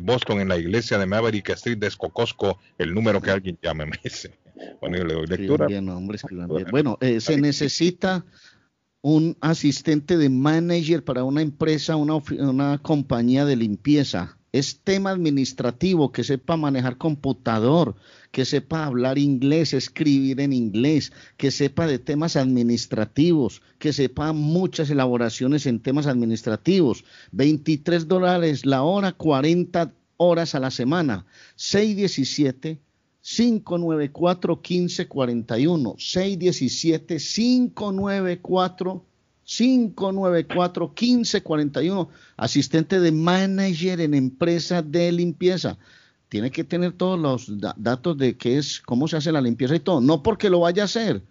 Boston, en la iglesia de Maverick Street de Escocosco, el número que alguien llame, me dice. Bueno, le doy lectura. Bien, hombre, bien. Bueno, eh, se necesita un asistente de manager para una empresa, una, una compañía de limpieza. Es tema administrativo, que sepa manejar computador, que sepa hablar inglés, escribir en inglés, que sepa de temas administrativos, que sepa muchas elaboraciones en temas administrativos. 23 dólares la hora, 40 horas a la semana. 617 594 1541 617 594 594 1541 asistente de manager en empresa de limpieza tiene que tener todos los datos de qué es, cómo se hace la limpieza y todo. No porque lo vaya a hacer,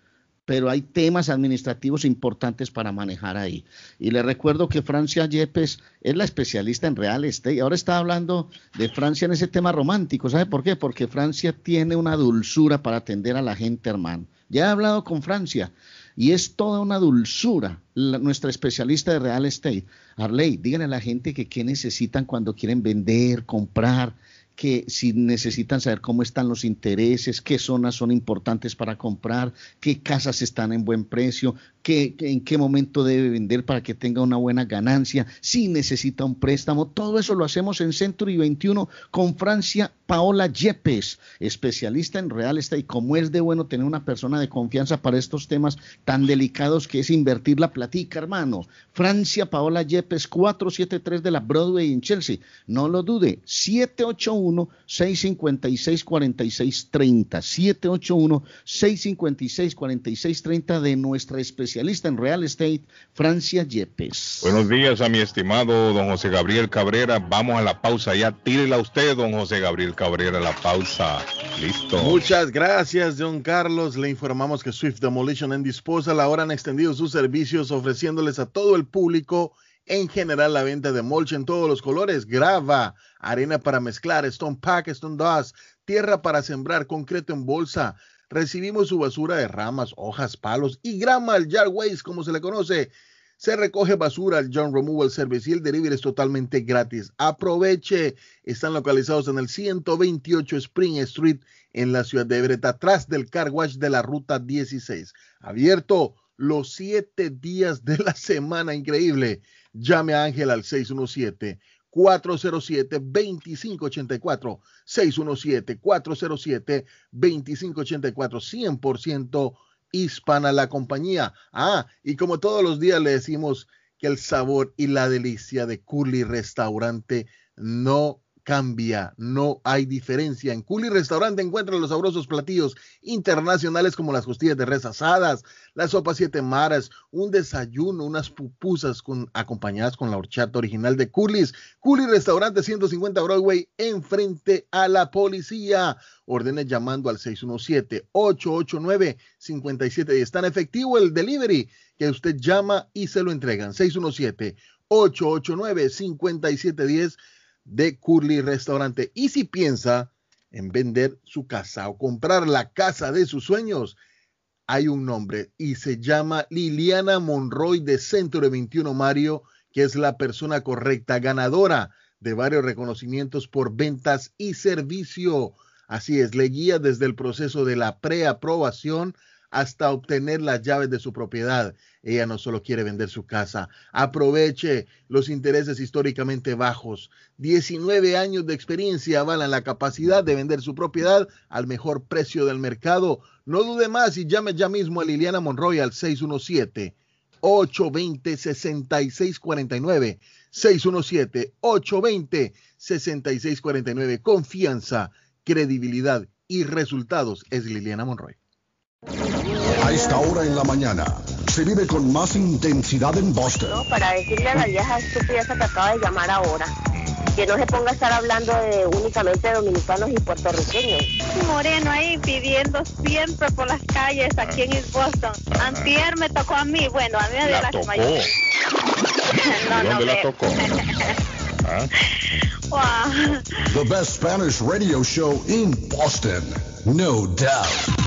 pero hay temas administrativos importantes para manejar ahí. Y le recuerdo que Francia Yepes es la especialista en real estate. Ahora está hablando de Francia en ese tema romántico. ¿Sabe por qué? Porque Francia tiene una dulzura para atender a la gente, hermano. Ya he hablado con Francia y es toda una dulzura. nuestra especialista de real estate. Arley, díganle a la gente que qué necesitan cuando quieren vender, comprar que si necesitan saber cómo están los intereses, qué zonas son importantes para comprar, qué casas están en buen precio, en qué momento debe vender para que tenga una buena ganancia, si necesita un préstamo. Todo eso lo hacemos en Century 21 con Francia Paola Yepes, especialista en real estate. Y como es de bueno tener una persona de confianza para estos temas tan delicados que es invertir la platica, hermano. Francia Paola Yepes, 473 de la Broadway en Chelsea. No lo dude, 781-656-4630. 781-656-4630 de nuestra especialista especialista en real estate, Francia Yepes. Buenos días a mi estimado don José Gabriel Cabrera. Vamos a la pausa ya. Tírela usted, don José Gabriel Cabrera, la pausa. Listo. Muchas gracias, don Carlos. Le informamos que Swift Demolition and Disposal ahora han extendido sus servicios ofreciéndoles a todo el público en general la venta de mulch en todos los colores, grava, arena para mezclar, stone pack, stone dust, tierra para sembrar, concreto en bolsa, recibimos su basura de ramas, hojas, palos y grama, al yard waste, como se le conoce. Se recoge basura al John Removal Service y el delivery es totalmente gratis. Aproveche. Están localizados en el 128 Spring Street en la ciudad de Everett, atrás del car wash de la ruta 16. Abierto los siete días de la semana. Increíble. Llame a Ángel al 617 407-2584, 617-407-2584, 100% hispana la compañía. Ah, y como todos los días le decimos que el sabor y la delicia de Curly Restaurante no cambia, no hay diferencia. En Culi Restaurante encuentran los sabrosos platillos internacionales como las costillas de res asadas, la sopa siete maras, un desayuno, unas pupusas acompañadas con la horchata original de Curly's. Culi Restaurante 150 Broadway enfrente a la policía. Ordene llamando al 617-889-5710. Es tan efectivo el delivery que usted llama y se lo entregan. 617-889-5710 de Curly Restaurante. Y si piensa en vender su casa o comprar la casa de sus sueños, hay un nombre y se llama Liliana Monroy de Centro de 21 Mario, que es la persona correcta, ganadora de varios reconocimientos por ventas y servicio. Así es, le guía desde el proceso de la preaprobación hasta obtener las llaves de su propiedad. Ella no solo quiere vender su casa, aproveche los intereses históricamente bajos. 19 años de experiencia avalan la capacidad de vender su propiedad al mejor precio del mercado. No dude más y llame ya mismo a Liliana Monroy al 617 820 6649 617 820 6649 Confianza, credibilidad y resultados es Liliana Monroy. Esta hora en la mañana se vive con más intensidad en Boston. No, para decirle a la vieja estúpida que acaba de llamar ahora que no se ponga a estar hablando de únicamente dominicanos y puertorriqueños. Moreno ahí pidiendo siempre por las calles aquí en East Boston. Antier me tocó a mí, bueno, a mí me dio la, tocó. no, ¿Dónde la tocó? ¿Ah? Wow. The best Spanish radio show in Boston, no doubt.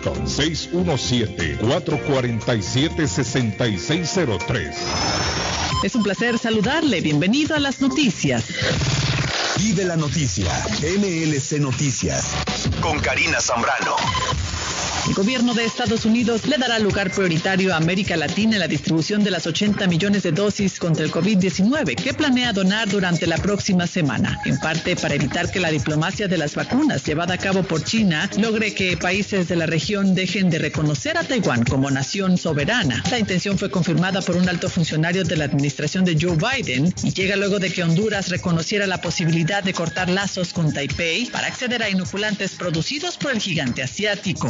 617-447-6603. Es un placer saludarle. Bienvenido a las noticias. Vive la noticia. MLC Noticias. Con Karina Zambrano. El gobierno de Estados Unidos le dará lugar prioritario a América Latina en la distribución de las 80 millones de dosis contra el COVID-19 que planea donar durante la próxima semana, en parte para evitar que la diplomacia de las vacunas llevada a cabo por China logre que países de la región dejen de reconocer a Taiwán como nación soberana. La intención fue confirmada por un alto funcionario de la administración de Joe Biden y llega luego de que Honduras reconociera la posibilidad de cortar lazos con Taipei para acceder a inoculantes producidos por el gigante asiático.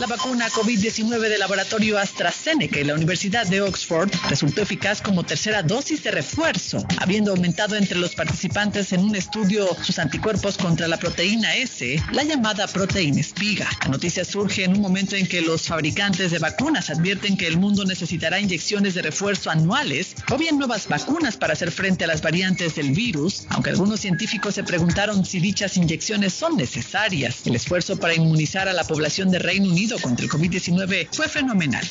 La vacuna COVID-19 del laboratorio AstraZeneca y la Universidad de Oxford resultó eficaz como tercera dosis de refuerzo, habiendo aumentado entre los participantes en un estudio sus anticuerpos contra la proteína S, la llamada proteína espiga. La noticia surge en un momento en que los fabricantes de vacunas advierten que el mundo necesitará inyecciones de refuerzo anuales o bien nuevas vacunas para hacer frente a las variantes del virus, aunque algunos científicos se preguntaron si dichas inyecciones son necesarias. El esfuerzo para inmunizar a la población de Reino Unido contra el COVID-19 fue fenomenal.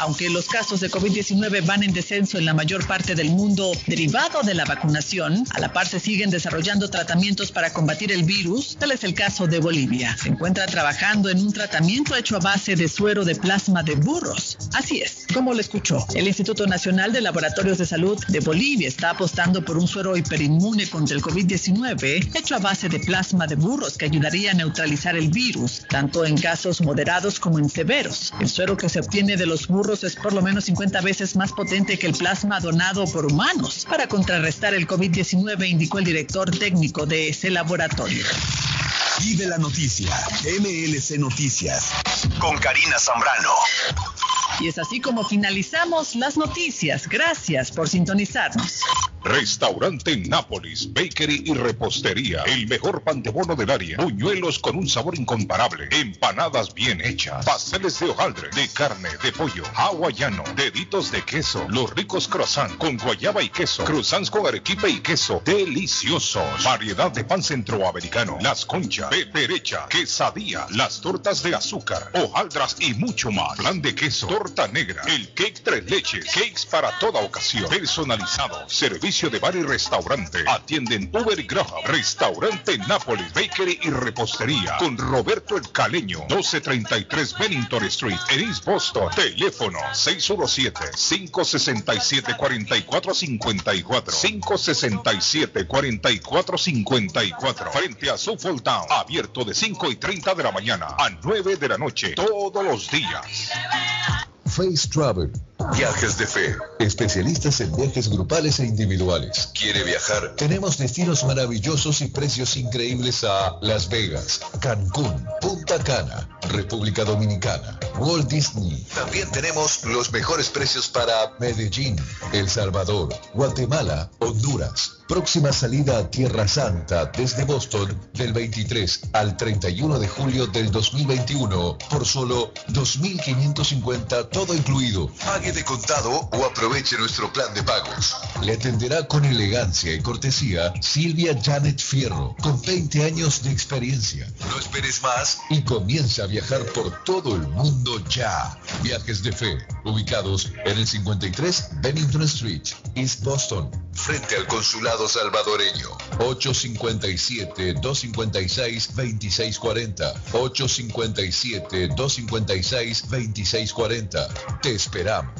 Aunque los casos de COVID-19 van en descenso en la mayor parte del mundo derivado de la vacunación, a la par se siguen desarrollando tratamientos para combatir el virus. Tal es el caso de Bolivia. Se encuentra trabajando en un tratamiento hecho a base de suero de plasma de burros. Así es, como lo escuchó. El Instituto Nacional de Laboratorios de Salud de Bolivia está apostando por un suero hiperinmune contra el COVID-19 hecho a base de plasma de burros que ayudaría a neutralizar el virus, tanto en casos moderados como en severos. El suero que se obtiene de los burros es por lo menos 50 veces más potente que el plasma donado por humanos para contrarrestar el COVID-19, indicó el director técnico de ese laboratorio. Vive la noticia. MLC Noticias. Con Karina Zambrano. Y es así como finalizamos las noticias. Gracias por sintonizarnos. Restaurante Nápoles, Bakery y Repostería. El mejor pan de bono del área. Buñuelos con un sabor incomparable. Empanadas bien hechas. Pasteles de hojaldre, de carne, de pollo, hawaiano, deditos de queso. Los ricos croissants con guayaba y queso. Croissants con arequipe y queso. Deliciosos. Variedad de pan centroamericano. Las conchas, peperecha, quesadilla, las tortas de azúcar, hojaldras y mucho más. Plan de queso, torta negra, el cake tres leches, cakes para toda ocasión. Personalizado. Servicio de bar y restaurante. Atienden Uber Graham. Restaurante Nápoles, Bakery y Repostería. Con Roberto El Caleño. 1233 Bennington Street. En East Boston. Teléfono 617-567-4454. 567-4454. Frente a Suffolk Town. Abierto de 5 y 30 de la mañana a 9 de la noche. Todos los días. Face Travel. Viajes de fe. Especialistas en viajes grupales e individuales. ¿Quiere viajar? Tenemos destinos maravillosos y precios increíbles a Las Vegas, Cancún, Punta Cana, República Dominicana, Walt Disney. También tenemos los mejores precios para Medellín, El Salvador, Guatemala, Honduras. Próxima salida a Tierra Santa desde Boston del 23 al 31 de julio del 2021 por solo 2.550 todo incluido. Pague de contado o aproveche nuestro plan de pagos. Le atenderá con elegancia y cortesía Silvia Janet Fierro, con 20 años de experiencia. No esperes más y comienza a viajar por todo el mundo ya. Viajes de fe, ubicados en el 53 Bennington Street, East Boston, frente al consulado salvadoreño. 857-256-2640. 857-256-2640. Te esperamos.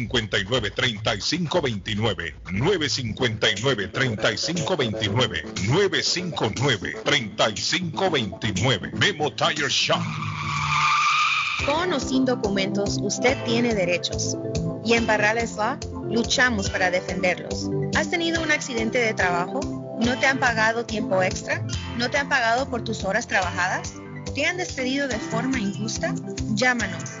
959-3529. 959-3529. Memo Tire Shop. Con o sin documentos, usted tiene derechos. Y en Barrales Law luchamos para defenderlos. ¿Has tenido un accidente de trabajo? ¿No te han pagado tiempo extra? ¿No te han pagado por tus horas trabajadas? ¿Te han despedido de forma injusta? Llámanos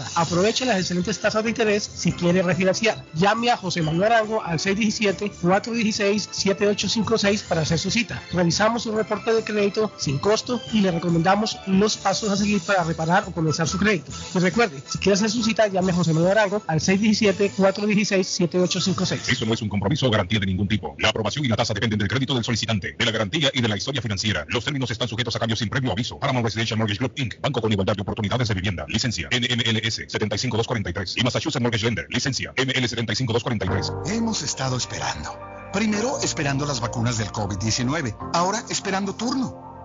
casa. Aproveche las excelentes tasas de interés si quiere refinanciar. Llame a José Manuel Arango al 617-416-7856 para hacer su cita. Realizamos un reporte de crédito sin costo y le recomendamos los pasos a seguir para reparar o comenzar su crédito. Y recuerde, si quiere hacer su cita, llame a José Manuel Arango al 617-416-7856. Eso no es un compromiso o garantía de ningún tipo. La aprobación y la tasa dependen del crédito del solicitante, de la garantía y de la historia financiera. Los términos están sujetos a cambios sin previo aviso. Paramount Residential Mortgage Group Inc. Banco con igualdad de oportunidades de vivienda. Licencia NMLS 75243 y Massachusetts Mortgage Lender. Licencia ML 75243. Hemos estado esperando. Primero esperando las vacunas del COVID-19. Ahora esperando turno.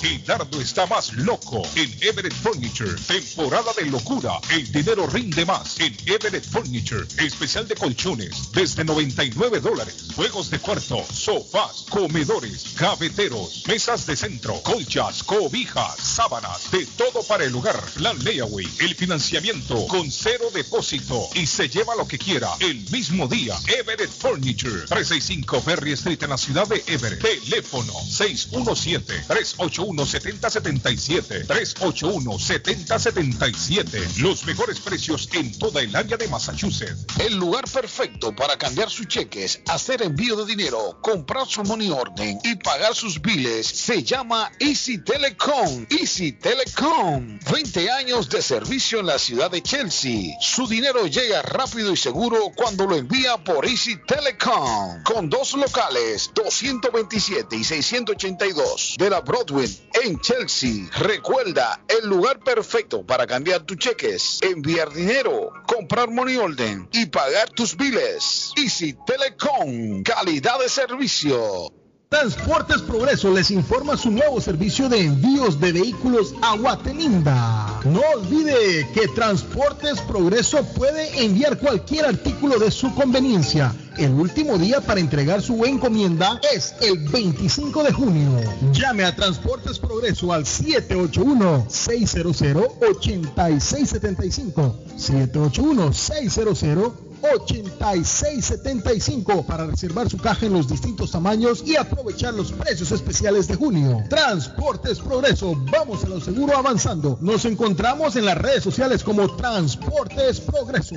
Dardo está más loco en Everett Furniture. Temporada de locura. El dinero rinde más en Everett Furniture. Especial de colchones desde 99 dólares. Juegos de cuarto, sofás, comedores, gaveteros, mesas de centro, colchas, cobijas, sábanas, de todo para el hogar. Plan layaway, el financiamiento con cero depósito y se lleva lo que quiera el mismo día. Everett Furniture. 365 Ferry Street en la ciudad de Everett. Teléfono 617 381 7077 381-7077. Los mejores precios en toda el área de Massachusetts. El lugar perfecto para cambiar sus cheques, hacer envío de dinero, comprar su money orden y pagar sus biles se llama Easy Telecom. Easy Telecom. 20 años de servicio en la ciudad de Chelsea. Su dinero llega rápido y seguro cuando lo envía por Easy Telecom. Con dos locales, 227 y 682 de la Broadway en Chelsea. Recuerda, el lugar perfecto para cambiar tus cheques, enviar dinero, comprar money order y pagar tus biles. Easy Telecom, calidad de servicio. Transportes Progreso les informa su nuevo servicio de envíos de vehículos a Guatelinda. No olvide que Transportes Progreso puede enviar cualquier artículo de su conveniencia. El último día para entregar su encomienda es el 25 de junio. Llame a Transportes Progreso al 781-600-8675. 781-600 8675 para reservar su caja en los distintos tamaños y aprovechar los precios especiales de junio. Transportes Progreso, vamos a lo seguro avanzando. Nos encontramos en las redes sociales como Transportes Progreso.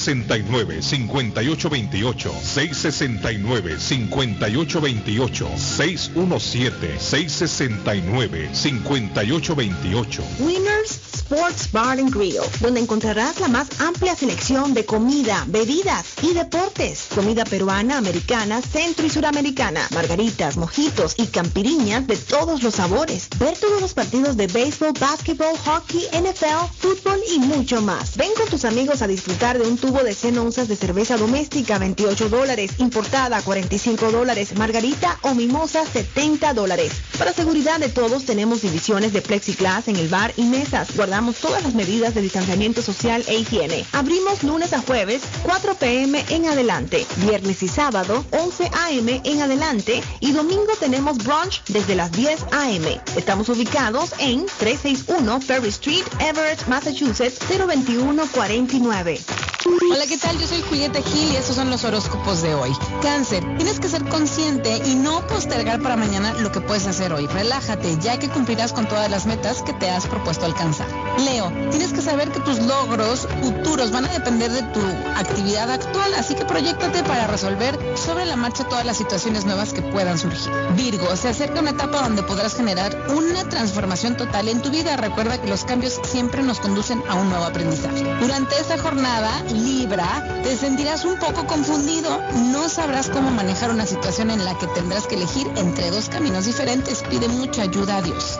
669-5828, 669-5828, 617-669-5828. Winners Sports Bar and Grill, donde encontrarás la más amplia selección de comida, bebidas y deportes. Comida peruana, americana, centro y suramericana, margaritas, mojitos y campiriñas de todos los sabores. Ver todos los partidos de béisbol, básquetbol, hockey, NFL, fútbol y mucho más. Ven con tus amigos a disfrutar de un tubo de 100 onzas de cerveza doméstica, 28 dólares, importada, 45 dólares, margarita o mimosa, 70 dólares. Para seguridad de todos tenemos divisiones de plexiglas en el bar y mesas. Guardamos todas las medidas de distanciamiento social e higiene. Abrimos lunes a jueves, 4 pm en adelante. Viernes y sábado, 11 am en adelante. Y domingo tenemos brunch desde las 10 am. Estamos ubicados en 361 Ferry Street, Everett, Massachusetts, 02149. Hola, ¿qué tal? Yo soy Julieta Gil y estos son los horóscopos de hoy. Cáncer, tienes que ser consciente y no postergar para mañana lo que puedes hacer hoy. Relájate, ya que cumplirás con todas las metas que te has propuesto alcanzar. Leo, tienes que saber que tus logros futuros van a depender de tu actividad actual, así que proyectate para resolver sobre la marcha todas las situaciones nuevas que puedan surgir. Virgo, se acerca una etapa donde podrás generar una transformación total en tu vida. Recuerda que los cambios siempre nos conducen a un nuevo aprendizaje. Durante esta jornada, Libra, te sentirás un poco confundido. No sabrás cómo manejar una situación en la que tendrás que elegir entre dos caminos diferentes. Pide mucha ayuda a Dios.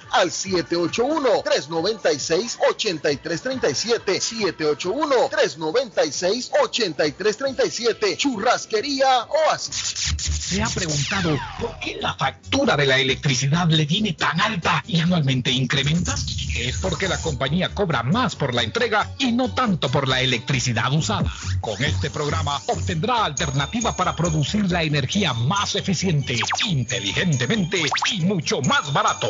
al 781-396-8337. 781-396-8337. Churrasquería Oasis. Se ha preguntado por qué la factura de la electricidad le viene tan alta y anualmente incrementa. Es porque la compañía cobra más por la entrega y no tanto por la electricidad usada. Con este programa obtendrá alternativa para producir la energía más eficiente, inteligentemente y mucho más barato.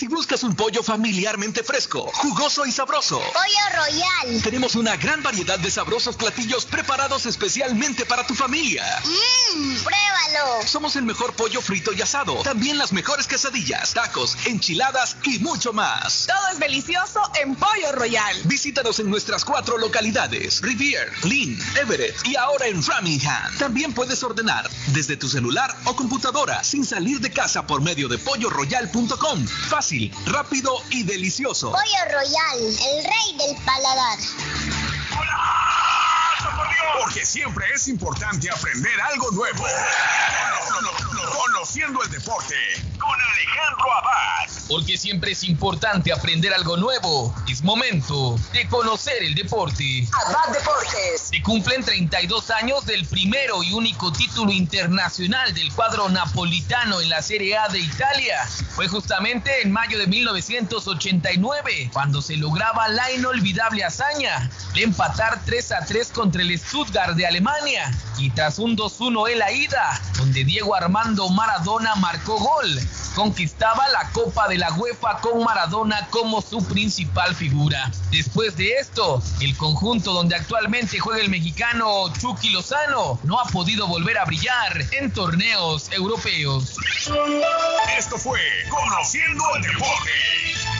Si buscas un pollo familiarmente fresco, jugoso y sabroso. Pollo Royal. Tenemos una gran variedad de sabrosos platillos preparados especialmente para tu familia. Mmm, pruébalo. Somos el mejor pollo frito y asado. También las mejores quesadillas, tacos, enchiladas y mucho más. Todo es delicioso en Pollo Royal. Visítanos en nuestras cuatro localidades: Rivier, Lynn, Everett y ahora en Framingham. También puedes ordenar desde tu celular o computadora sin salir de casa por medio de polloroyal.com. Fácil, rápido y delicioso. Pollo Royal, el rey del paladar. Porque siempre es importante aprender algo nuevo. Conociendo el deporte con Alejandro. Porque siempre es importante aprender algo nuevo. Es momento de conocer el deporte. Abad Deportes. Se cumplen 32 años del primero y único título internacional del cuadro napolitano en la Serie A de Italia. Fue justamente en mayo de 1989 cuando se lograba la inolvidable hazaña de empatar 3 a 3 contra el Stuttgart de Alemania y tras un 2-1 en la ida, donde Diego Armando Maradona marcó gol, conquistaba la Copa de la UEFA con Maradona como su principal figura. Después de esto, el conjunto donde actualmente juega el mexicano Chucky Lozano no ha podido volver a brillar en torneos europeos. Esto fue Conociendo el Deporte.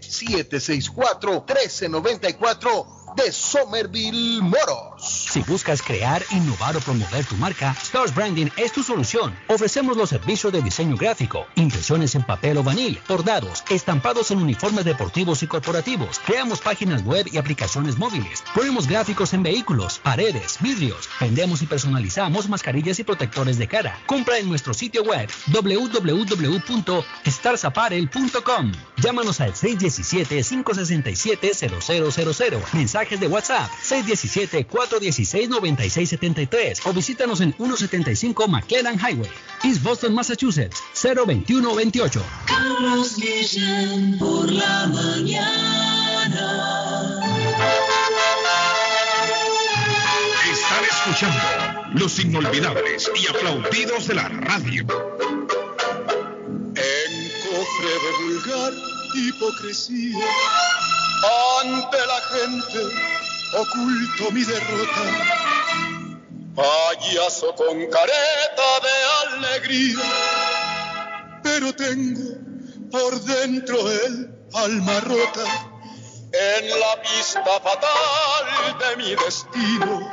764-1394 de Somerville Moros. Si buscas crear, innovar o promover tu marca, Stars Branding es tu solución. Ofrecemos los servicios de diseño gráfico, impresiones en papel o vanil, bordados, estampados en uniformes deportivos y corporativos. Creamos páginas web y aplicaciones móviles. Ponemos gráficos en vehículos, paredes, vidrios. Vendemos y personalizamos mascarillas y protectores de cara. Compra en nuestro sitio web www.starsapparel.com. Llámanos al 617-567-0000. Mensajes de WhatsApp 617-416-9673 o visítanos en 175 McLennan Highway, East Boston, Massachusetts 02128. Carlos Guillén por la mañana. Están escuchando los inolvidables y aplaudidos de la radio. En cofre de vulgar hipocresía, ante la gente oculto mi derrota. Payaso con careta de alegría, pero tengo por dentro el alma rota. En la pista fatal de mi destino,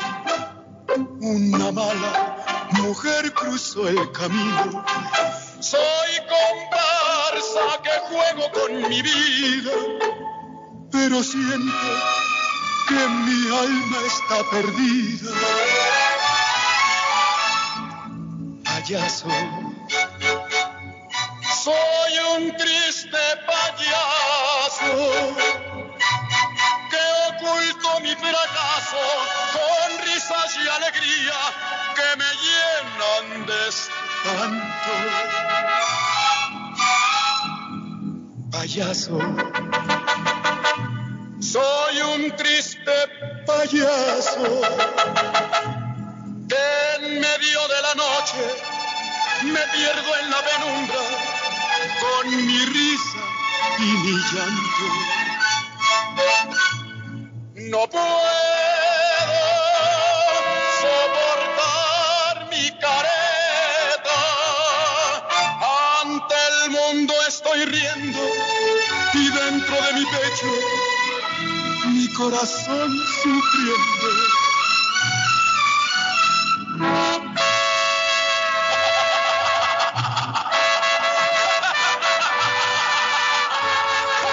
una mala mujer cruzó el camino. Soy comparsa que juego con mi vida, pero siento que mi alma está perdida. Payaso, soy un triste payaso que oculto mi fracaso con risas y alegría que me llenan de espanto. Payaso, en medio de la noche me pierdo en la penumbra con mi risa y mi llanto. No puedo corazón sufriendo.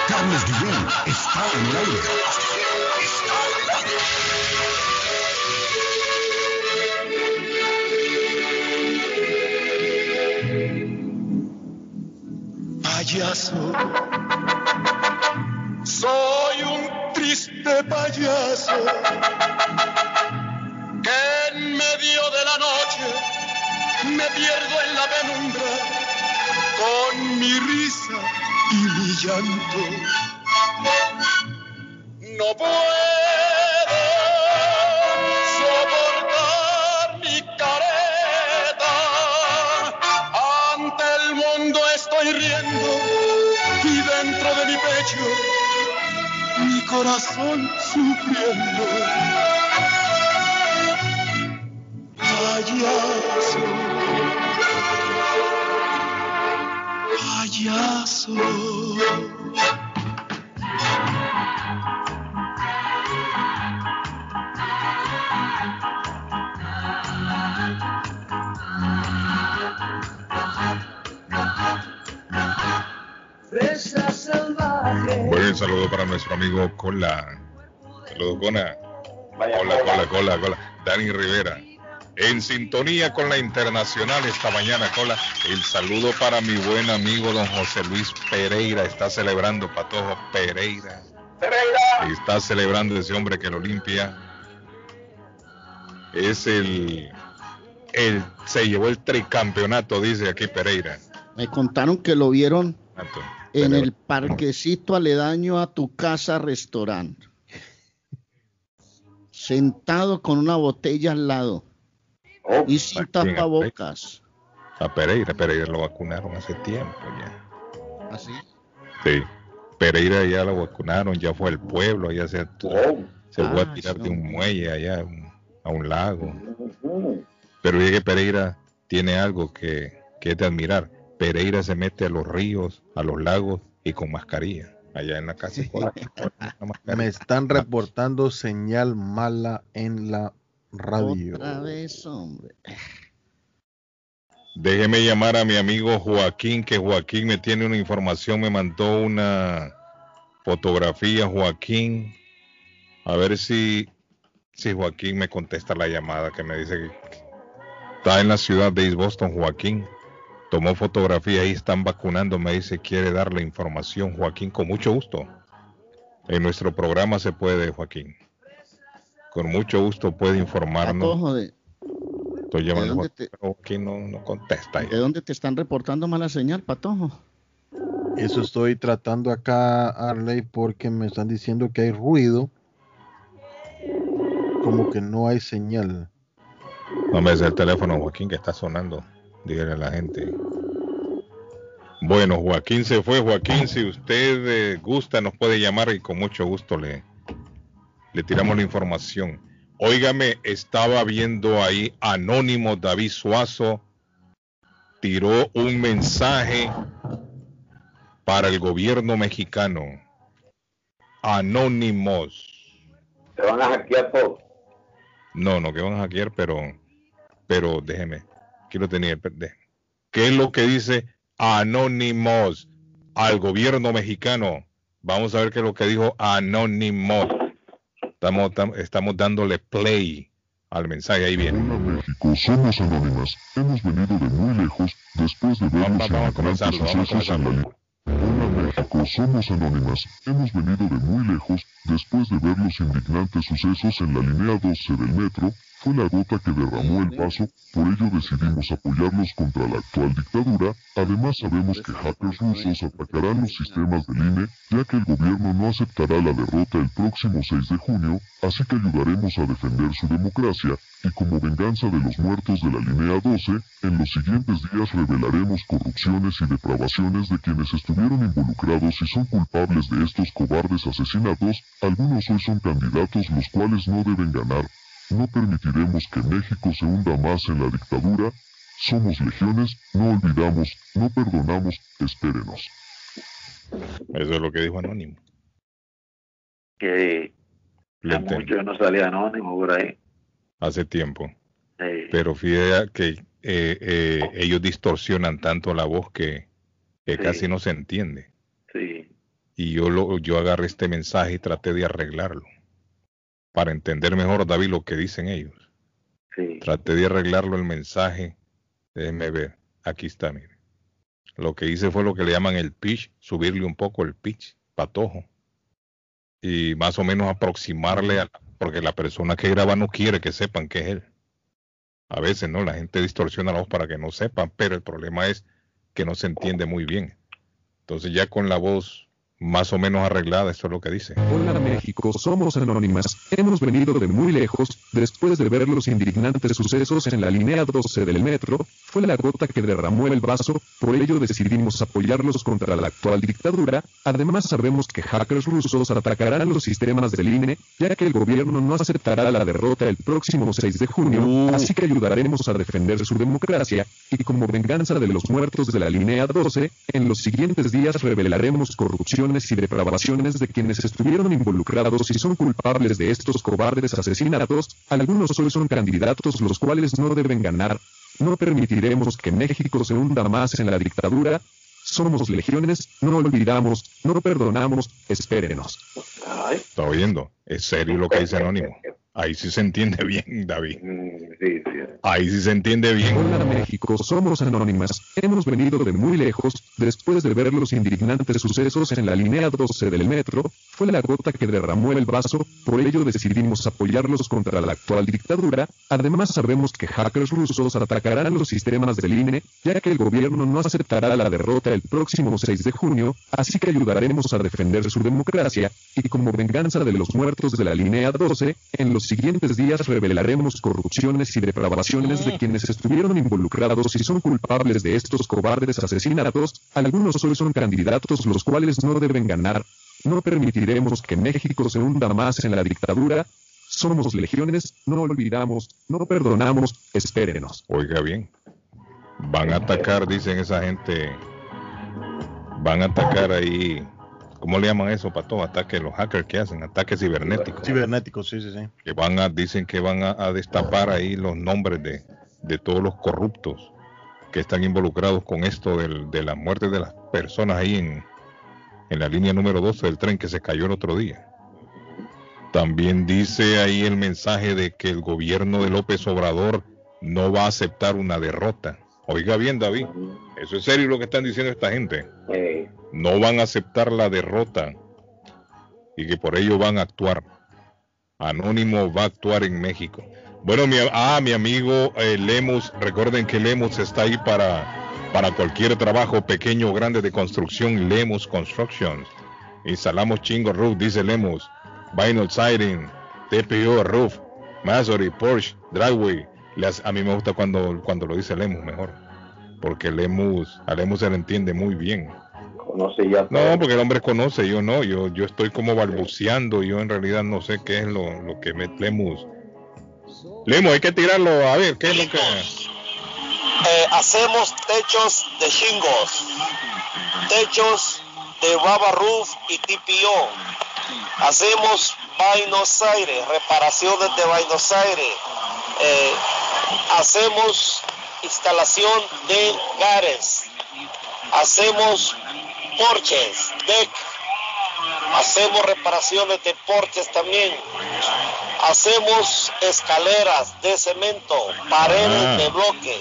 Carlos Guillén está en el aire. payaso. Dani Rivera. En sintonía con la internacional esta mañana, Cola. El saludo para mi buen amigo don José Luis Pereira. Está celebrando Patojo Pereira. Pereira. Está celebrando ese hombre que lo limpia. Es el, el se llevó el tricampeonato, dice aquí Pereira. Me contaron que lo vieron en el parquecito aledaño a tu casa restaurante. Sentado con una botella al lado y sin tapabocas. A Pereira, Pereira lo vacunaron hace tiempo ya. ¿Así? Sí. Pereira ya lo vacunaron, ya fue al pueblo, ya se, se fue a Ah, tirar sí, de un muelle allá a un, lago. Pero dije que Pereira tiene algo que, que es de admirar. Pereira se mete a los ríos, a los lagos y con mascarilla. Allá en la casa. Me están reportando señal mala en la radio. Otra vez, hombre. Déjeme llamar a mi amigo Joaquín, que Joaquín me tiene una información, me mandó una fotografía, Joaquín. A ver si, si Joaquín me contesta la llamada que me dice que está en la ciudad de East Boston, Joaquín. Tomó fotografía, ahí están vacunando, me dice, quiere dar la información, Joaquín, con mucho gusto. En nuestro programa se puede, Joaquín. Con mucho gusto puede informarnos. Patojo, ¿de, Estoy llamando a dónde Joaquín, te- Joaquín no, no contesta. ahí. ¿de dónde te están reportando mala señal, Patojo? Eso estoy tratando acá, Arley, porque me están diciendo que hay ruido. Como que no hay señal. No me des el teléfono, Joaquín, que está sonando. Dígale a la gente. Bueno, Joaquín se fue. Joaquín, si usted eh, gusta, nos puede llamar y con mucho gusto le, le tiramos la información. Óigame, estaba viendo ahí Anónimo David Suazo tiró un mensaje para el gobierno mexicano. Anónimos. Te van a hackear todo. No, no que van a hackear, pero, pero déjeme, quiero tener, de- ¿qué es lo que dice Anonymous al gobierno mexicano? Vamos a ver qué es lo que dijo Anonymous. Estamos, tam- estamos dándole play al mensaje, ahí viene. México, somos anónimas. Hemos venido de muy lejos después de ver los sucesos en la Hola México, somos anónimas. Hemos venido de muy lejos después de ver los indignantes sucesos en la línea 12 del metro fue la gota que derramó el vaso, por ello decidimos apoyarlos contra la actual dictadura. Además sabemos que hackers rusos atacarán los sistemas del INE, ya que el gobierno no aceptará la derrota el próximo 6 de junio, así que ayudaremos a defender su democracia, y como venganza de los muertos de la línea 12, en los siguientes días revelaremos corrupciones y depravaciones de quienes estuvieron involucrados y son culpables de estos cobardes asesinatos, algunos hoy son candidatos los cuales no deben ganar, no permitiremos que México se hunda más en la dictadura. Somos legiones, no olvidamos, no perdonamos, espérenos. Eso es lo que dijo Anónimo. Que Le mucho no salía anónimo por ahí. Hace tiempo. Sí. Pero fíjate que eh, eh, ellos distorsionan tanto la voz que, que Sí. casi no se entiende. Sí. Y yo, lo, yo agarré este mensaje y traté de arreglarlo. Para entender mejor, David, lo que dicen ellos. Sí. Traté de arreglarlo el mensaje. Déjenme ver. Aquí está, mire. Lo que hice fue lo que le llaman el pitch, subirle un poco el pitch, patojo. Y más o menos aproximarle a porque la persona que graba no quiere que sepan que es él. A veces, ¿no? La gente distorsiona la voz para que no sepan, pero el problema es que no se entiende muy bien. Entonces ya con la voz más o menos arreglada, eso es lo que dice. Hola México, somos anónimas. Hemos venido de muy lejos, después de ver los indignantes sucesos en la línea 12 del metro, fue la gota que derramó el vaso, por ello decidimos apoyarlos contra la actual dictadura. Además sabemos que hackers rusos atacarán los sistemas del INE, ya que el gobierno no aceptará la derrota el próximo 6 de junio, así que ayudaremos a defender su democracia, y como venganza de los muertos de la línea 12, en los siguientes días revelaremos corrupciones y depravaciones de quienes estuvieron involucrados y son culpables de estos cobardes asesinatos, algunos hoy son candidatos los cuales no deben ganar. No permitiremos que México se hunda más en la dictadura. Somos legiones, no olvidamos, no perdonamos, espérenos. ¿Está oyendo? Es serio lo que dice Anónimo. Ahí sí se entiende bien, David. Ahí sí se entiende bien. Hola México, somos anónimas. Hemos venido de muy lejos, después de ver los indignantes sucesos en la línea 12 del metro, fue la gota que derramó el vaso, por ello decidimos apoyarlos contra la actual dictadura. Además sabemos que hackers rusos atacarán los sistemas del INE, ya que el gobierno no aceptará la derrota el próximo 6 de junio, así que ayudaremos a defender su democracia, y como venganza de los muertos de la línea 12, en los siguientes días revelaremos corrupciones y depravaciones de quienes estuvieron involucrados y son culpables de estos cobardes asesinatos, algunos hoy son candidatos los cuales no deben ganar. No permitiremos que México se hunda más en la dictadura. Somos legiones, no olvidamos, no perdonamos, espérenos. Oiga bien. Van a atacar, dicen esa gente. Van a atacar ahí. ¿Cómo le llaman eso, Pato? Ataques, los hackers que hacen, ataques cibernéticos. Cibernéticos, sí, sí, sí. Que van a, dicen que van a, a destapar ahí los nombres de, de todos los corruptos que están involucrados con esto del- de la muerte de las personas ahí en, en la línea número 12 del tren que se cayó el otro día. También dice ahí el mensaje de que el gobierno de López Obrador no va a aceptar una derrota. Oiga bien, David, eso es serio lo que están diciendo esta gente. No van a aceptar la derrota y que por ello van a actuar. Anónimo va a actuar en México. Bueno, mi, ah, mi amigo eh, Lemus, recuerden que Lemus está ahí para, para cualquier trabajo pequeño o grande de construcción. Lemus Constructions. Instalamos chingo roof, dice Lemus. Vinyl siding, TPO roof, masonry, Porsche, driveway. A mí me gusta cuando, cuando lo dice Lemus mejor. Porque Lemus, a Lemus se le entiende muy bien. Conoce ya No, porque el hombre conoce, yo no, yo, yo estoy como balbuceando, yo en realidad no sé qué es lo, lo que me Lemus. Lemus, hay que tirarlo, a ver, ¿qué es lo que...? Eh, hacemos techos de shingles, techos de rubber roof y TPO. Hacemos Buenos Aires, reparaciones de Buenos Aires. Eh, hacemos instalación de gares. Hacemos porches, deck. Hacemos reparaciones de porches también. Hacemos escaleras de cemento, paredes Ah. de bloque.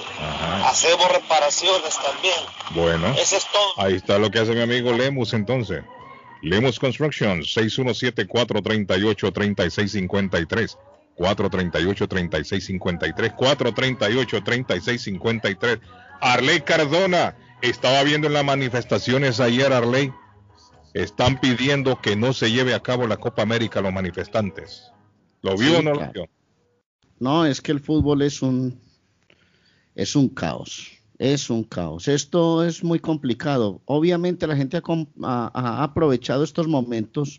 Hacemos reparaciones también. Bueno, Ese es todo. ahí está lo que hace mi amigo Lemus entonces. Lemus Construction, 6174-383653. 438-3653, 438-3653. Arley Cardona, estaba viendo en las manifestaciones ayer, Arley, están pidiendo que no se lleve a cabo la Copa América los manifestantes. ¿Lo vio Sí, o no claro. lo vio? No, es que el fútbol es un es un caos. Es un caos. Esto es muy complicado. Obviamente la gente ha, com- ha- ha aprovechado estos momentos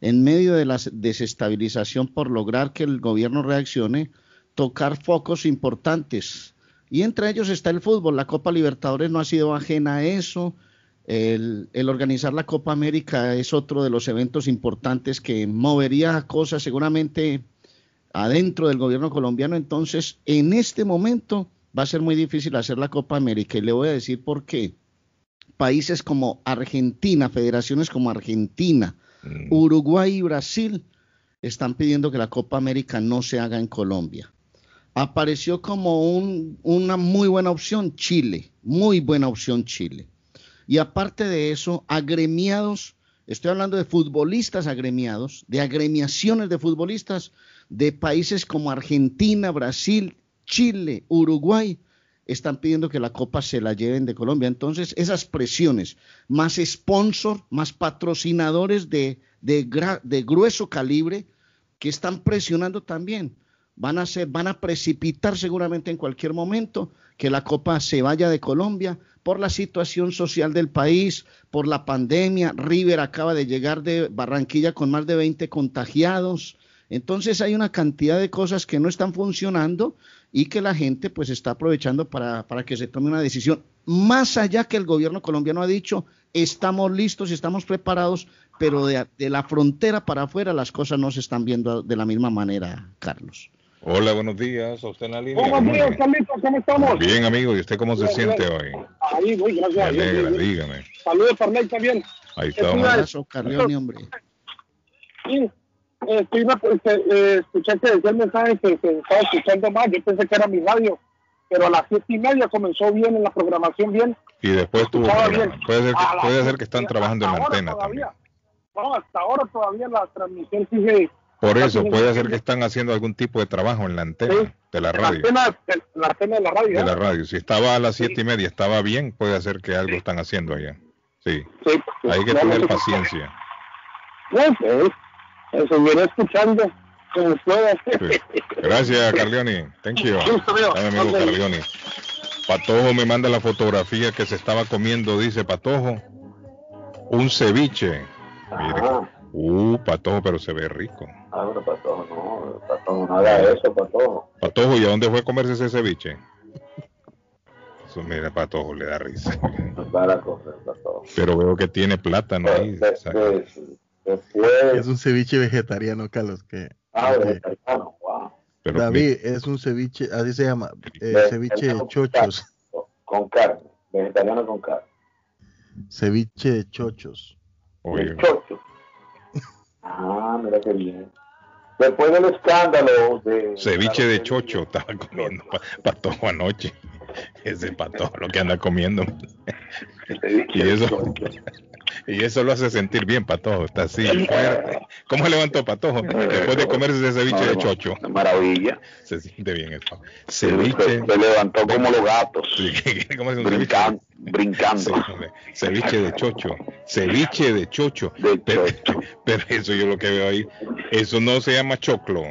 en medio de la desestabilización por lograr que el gobierno reaccione, tocar focos importantes. Y entre ellos está el fútbol. La Copa Libertadores no ha sido ajena a eso. El, organizar la Copa América es otro de los eventos importantes que movería cosas seguramente adentro del gobierno colombiano. Entonces, en este momento va a ser muy difícil hacer la Copa América y le voy a decir por qué. Países como Argentina, federaciones como Argentina, Uruguay y Brasil están pidiendo que la Copa América no se haga en Colombia. Apareció como un- una muy buena opción Chile, muy buena opción Chile. Y aparte de eso, agremiados, estoy hablando de futbolistas agremiados, de agremiaciones de futbolistas de países como Argentina, Brasil, Chile, Uruguay, están pidiendo que la copa se la lleven de Colombia. Entonces, esas presiones, más sponsor, más patrocinadores de, de, de grueso calibre, que están presionando también, van a ser, van a precipitar seguramente en cualquier momento que la copa se vaya de Colombia por la situación social del país, por la pandemia. River acaba de llegar de Barranquilla con más de 20 contagiados. Entonces hay una cantidad de cosas que no están funcionando y que la gente pues está aprovechando para, para que se tome una decisión. Más allá que el gobierno colombiano ha dicho, estamos listos y estamos preparados, pero de, de la frontera para afuera las cosas no se están viendo de la misma manera, Carlos. Hola, buenos días. ¿A usted en la línea? Buenos días. Carlitos, ¿cómo estamos? Bien, amigo. ¿Y usted cómo se Bien, siente bien. hoy? Ahí, muy Me gracias. bien, alegra, bien, bien. dígame. Saludos, Parley, también. Ahí estamos. Abrazo, Carleone, hombre. Sí, eh, estoy una- este, eh, escuché que decía el mensaje que se estaba escuchando más. Yo pensé que era mi radio, pero a las siete y media comenzó bien en la programación, bien. Y después tuvo problemas. bien. Puede ser que, la- puede ser que están trabajando en la antena también. todavía. No, hasta ahora todavía la transmisión sigue. Por eso, puede ser que están haciendo algún tipo de trabajo en la antena de la La radio. antena, la antena de la radio. De la radio. Si estaba a las siete y media, estaba bien, puede ser que algo están haciendo allá. Sí. Sí, Hay que tener paciencia. No eh, seguiré escuchando como pueda. Sí. Gracias, Carlioni. Thank you. Listo, amigo. Ay, amigo Ok. Carlioni. Patojo me manda la fotografía que se estaba comiendo, dice Patojo. Un ceviche. Mire. Uh, Patojo, pero se ve rico. Ah, pero Patojo, no, Patojo, no haga eso, Patojo. Patojo, ¿y a dónde fue a comerse ese ceviche? Eso, mira, Patojo le da risa. Para comer, Patojo. Pero veo que tiene plátano ahí. De- de- después, Es un ceviche vegetariano, Carlos. Que, ah, que- vegetariano, wow. Pero David, es un ceviche, así se llama, eh, ceviche de chochos. Con carne, vegetariano con carne. Ceviche de chochos. Oye, Chocho. Ah, mira qué bien. Después del escándalo de... ceviche de chocho estaba comiendo pa- Patojo anoche. Ese Patojo lo que anda comiendo. Y eso, y eso lo hace sentir bien, Patojo. Está así, fuerte. ¿Cómo levantó Patojo? Después de comerse ese ceviche de chocho. Maravilla. Se siente bien eso. Se, Ceviche. se levantó como los gatos. ¿Cómo es un ceviche? Brincando. Sí, ceviche de chocho. Ceviche de chocho. pero, pero eso yo lo que veo ahí, eso no se llama choclo.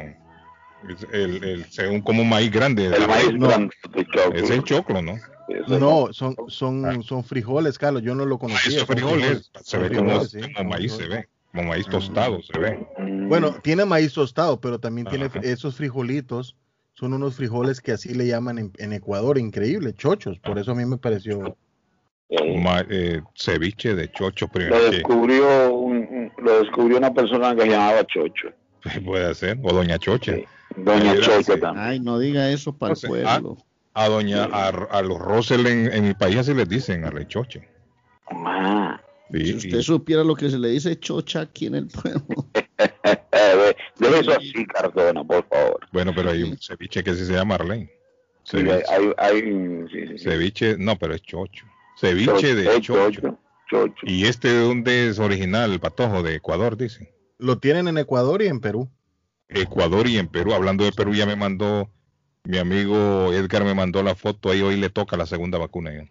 El, el, según como maíz grande. El maíz No. grande de choclo. Es el choclo, ¿no? No, son, son, son frijoles, Carlos. Yo no lo conocía. Esos son frijoles, se ve como, frijoles, sí. como maíz, se ve. Como maíz tostado, se ve. Bueno, tiene maíz tostado, pero también tiene esos frijolitos. Son unos frijoles que así le llaman en, en Ecuador, increíble, chochos. Por eso a mí me pareció. Ma- eh, ceviche de chocho, Lo primero que descubrió, un, lo descubrió una persona que se llamaba Chocho. puede ser, o doña Chocha. Doña sí. también. Ay, no diga eso para el Entonces, pueblo. A doña, a, a los Rosel en, en mi país así les dicen a la choche. Ah. Sí, Si usted supiera lo que se le dice chocha aquí en el pueblo. Eh, Deje eso así, Cardona, por favor. Bueno, pero hay un ceviche que sí se llama Arlene. Sí, Ceviche, hay, hay, sí, sí, sí. ceviche, no, pero es chocho. Ceviche de chocho. chocho, chocho. ¿Y este de dónde es original? El patojo de Ecuador, dicen. Lo tienen en Ecuador y en Perú. Ecuador y en Perú. Hablando de Perú, ya me mandó, mi amigo Edgar me mandó la foto ahí, hoy le toca la segunda vacuna. ya.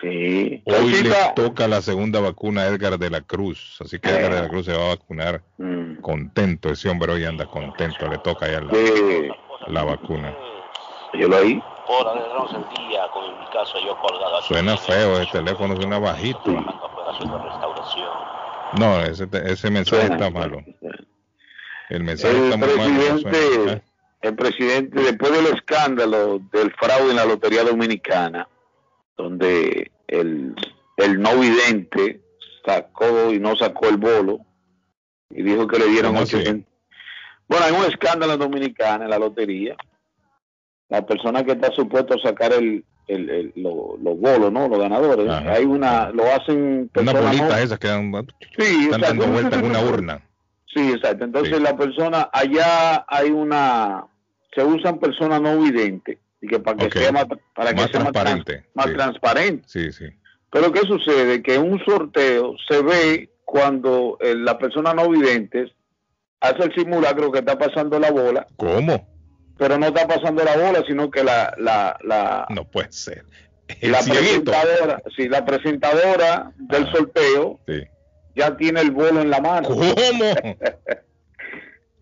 Sí. Hoy le toca la segunda vacuna a Edgar de la Cruz, así que Edgar de la Cruz se va a vacunar Mm. contento, ese hombre hoy anda contento, le toca ya la, Sí. la vacuna. Yo lo oí. Por alegrarnos el día con mi caso yo colgado aquí Suena feo, el teléfono suena bajito. No, ese, te- ese mensaje está malo. El mensaje El está muy malo. suena, ¿eh? El presidente, después del escándalo del fraude en la Lotería Dominicana, donde el, el no vidente sacó y no sacó el bolo y dijo que le dieron ¿Cómo así? 800. Bueno, hay un escándalo en Dominicana en la lotería. La persona que está supuesto a sacar el, el, el- lo- los bolos, ¿no? Los ganadores. Ajá. Hay una, lo hacen Una bolita no- esas que dan, Sí, están dando exacto. vuelta en una urna. Sí, exacto. Entonces la persona, allá hay una, se usan personas no videntes, y que para que Ok. sea más, para que Más sea más, transparente, trans- más sí. transparente. Sí, sí. Pero ¿qué sucede? Que en un sorteo se ve cuando eh, la persona no vidente hace el simulacro que está pasando la bola, ¿Cómo? pero no está pasando la bola, sino que la, la, la, No puede ser. El la cieguito. presentadora, sí, la presentadora del sorteo Sí. ya tiene el bolo en la mano. ¿Cómo?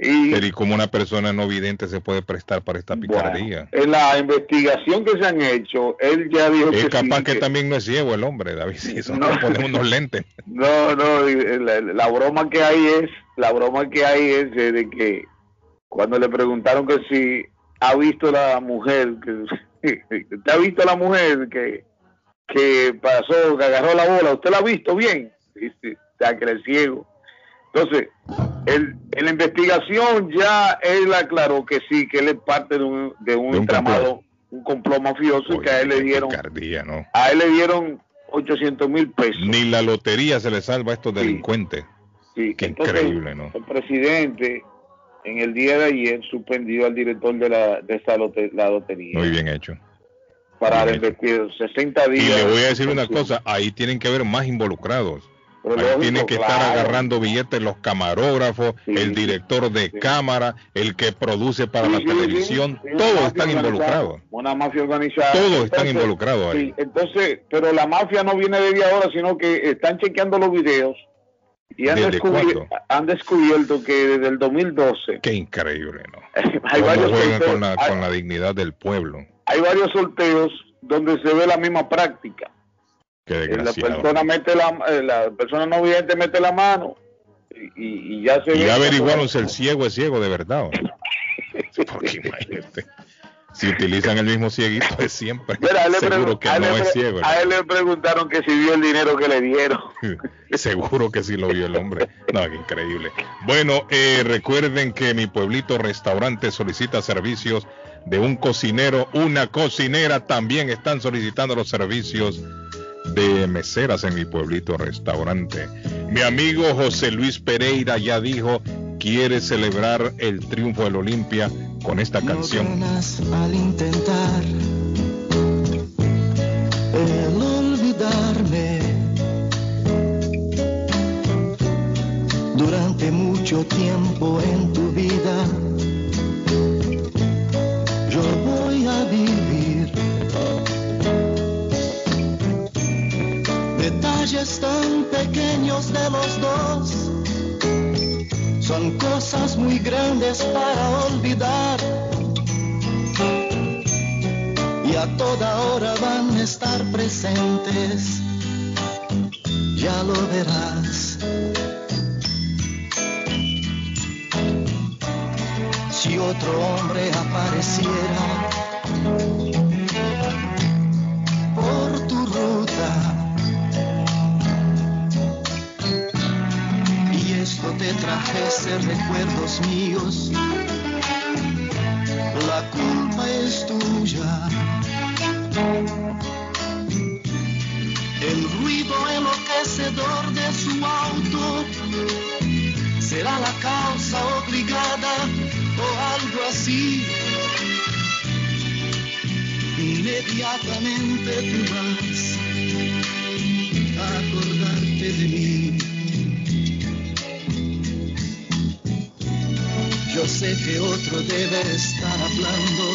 Y Pero ¿y cómo una persona no vidente se puede prestar para esta picardía? en la investigación que se han hecho, él ya dijo es que capaz sí, que que- también no es ciego el hombre, David. Si eso No. pone unos lentes. No, no, la, la broma que hay es, la broma que hay es de que cuando le preguntaron que si ha visto la mujer, que ¿usted ha visto la mujer que, que pasó, que agarró la bola? ¿Usted la ha visto bien? Dice, o sea, que es ciego. Entonces, él, en la investigación ya él aclaró que sí, que él es parte de un, de un, De un entramado, complot. un complot mafioso y que a él le dieron, a él le dieron 800 mil pesos. Ni la lotería se le salva a estos delincuentes. Sí, Qué entonces, increíble, ¿no? El presidente en el día de ayer suspendió al director de la de esa lote- la lotería Muy bien hecho. para bien la investigación 60 Y días. le voy a decir una cosa, ahí tienen que haber más involucrados. Ahí lógico, tienen que estar agarrando billetes los camarógrafos, el director de cámara, el que produce para la Sí, televisión, todos están involucrados. Una mafia organizada. Todos están involucrados ahí. entonces, pero la mafia no viene de ahora, sino que están chequeando los videos y han, ¿Desde descubierto, han descubierto que desde el 2012 Qué increíble, ¿no? hay varios, juegan sorteos, con la, hay, con la dignidad del pueblo. hay varios sorteos donde se ve la misma práctica. Qué Eh, la persona mete la, eh, la persona no vidente mete la mano y, y- y ya se Y ve ya averiguaron si el ciego es ciego de verdad. Porque imagínate, si utilizan el mismo cieguito de siempre, Mira, seguro que no es ciego. ¿no? a él le preguntaron que si vio el dinero que le dieron Seguro que sí lo vio el hombre. No, qué increíble. Bueno, eh, recuerden que mi pueblito restaurante solicita servicios de un cocinero, una cocinera. También están solicitando los servicios de meseras en mi pueblito restaurante. Mi amigo José Luis Pereira ya dijo, quiere celebrar el triunfo del Olimpia con esta canción. ganas al intentar el olvidarme durante mucho tiempo en tu vida yo voy a vivir detalles tan pequeños de los dos. Son cosas muy grandes para olvidar. Y a toda hora van a estar presentes, ya lo verás. Si otro hombre apareciera te trajese recuerdos míos, la culpa es tuya. El ruido enloquecedor de su auto será la causa obligada o algo así. Inmediatamente tú vas a acordarte de mí. Otro debe estar hablando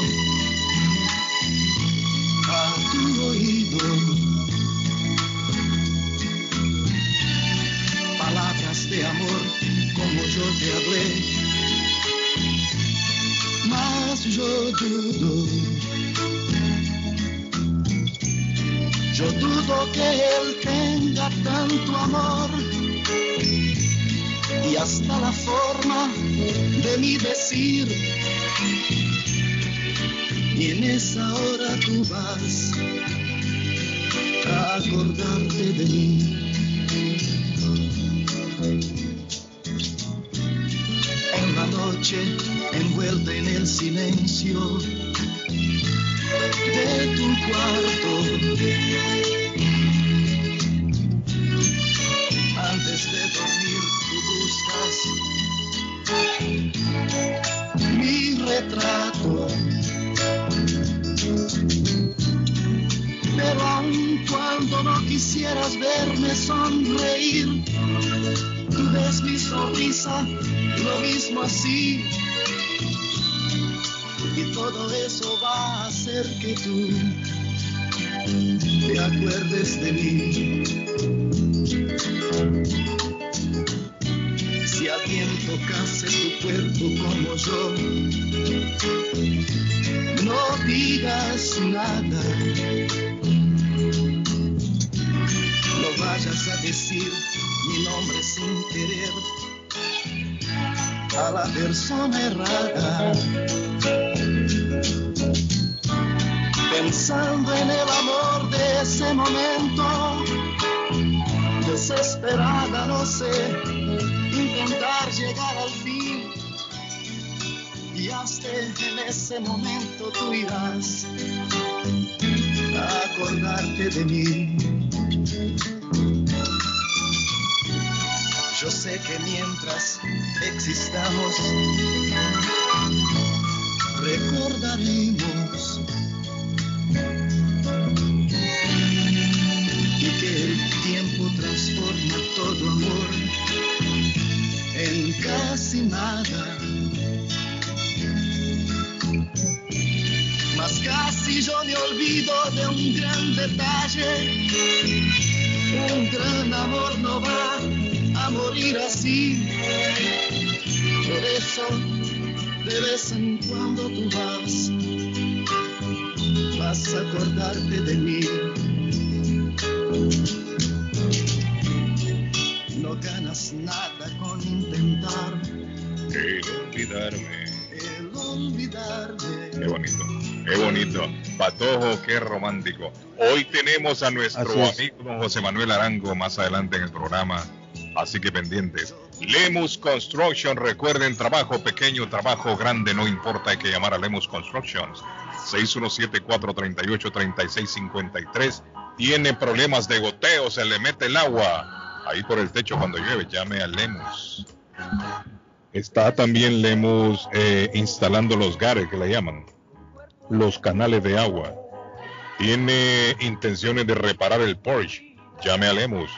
tenemos a nuestro amigo José Manuel Arango más adelante en el programa. Así que pendientes. Lemus Construction, recuerden, trabajo pequeño, trabajo grande, no importa, hay que llamar a Lemus Construction. 617-438-3653. Tiene problemas de goteo, se le mete el agua ahí por el techo cuando llueve, llame a Lemus. Está también Lemus eh, instalando los gares que le llaman, los canales de agua. Tiene intenciones de reparar el Porsche, llame a Lemus.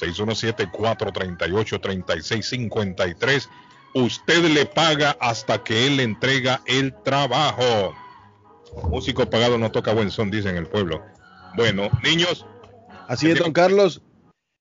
617-438-3653. Usted le paga hasta que él le entrega el trabajo. Músico pagado no toca buen son, dicen en el pueblo. Bueno, niños, Así es, don Carlos.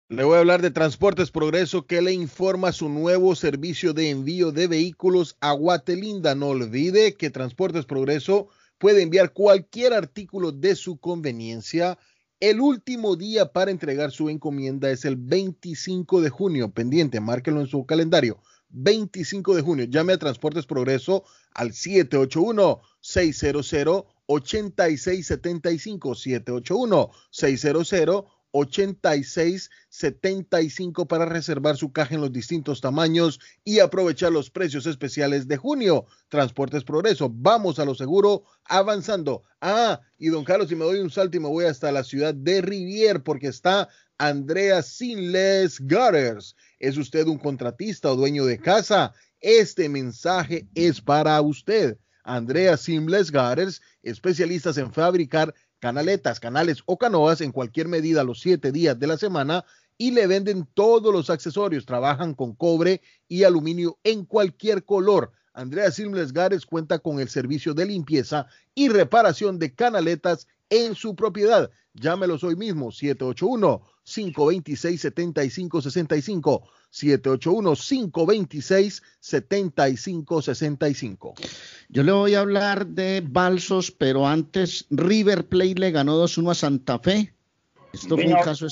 Le voy a hablar de Transportes Progreso que le informa su nuevo servicio de envío de vehículos a Guatelinda. No olvide que Transportes Progreso puede enviar cualquier artículo de su conveniencia. El último día para entregar su encomienda es el 25 de junio. Pendiente, márquelo en su calendario. 25 de junio. Llame a Transportes Progreso al 781-600-8675. 781-600-8675 para reservar su caja en los distintos tamaños y aprovechar los precios especiales de junio. Transportes Progreso. Vamos a lo seguro avanzando. Ah, y don Carlos, si me doy un salto y me voy hasta la ciudad de Rivier porque está Andrea Sinles Gutters. ¿Es usted un contratista o dueño de casa? Este mensaje es para usted. Andrea Simles Gutters, especialistas en fabricar canaletas, canales o canoas en cualquier medida los siete días de la semana y le venden todos los accesorios. Trabajan con cobre y aluminio en cualquier color. Andrea Simles Gares cuenta con el servicio de limpieza y reparación de canaletas en su propiedad. Llámelos hoy mismo, 781-526-7565. 781-526-7565. Yo le voy a hablar de Balsos, pero antes River Plate le ganó 2-1 a Santa Fe. Esto fue un caso,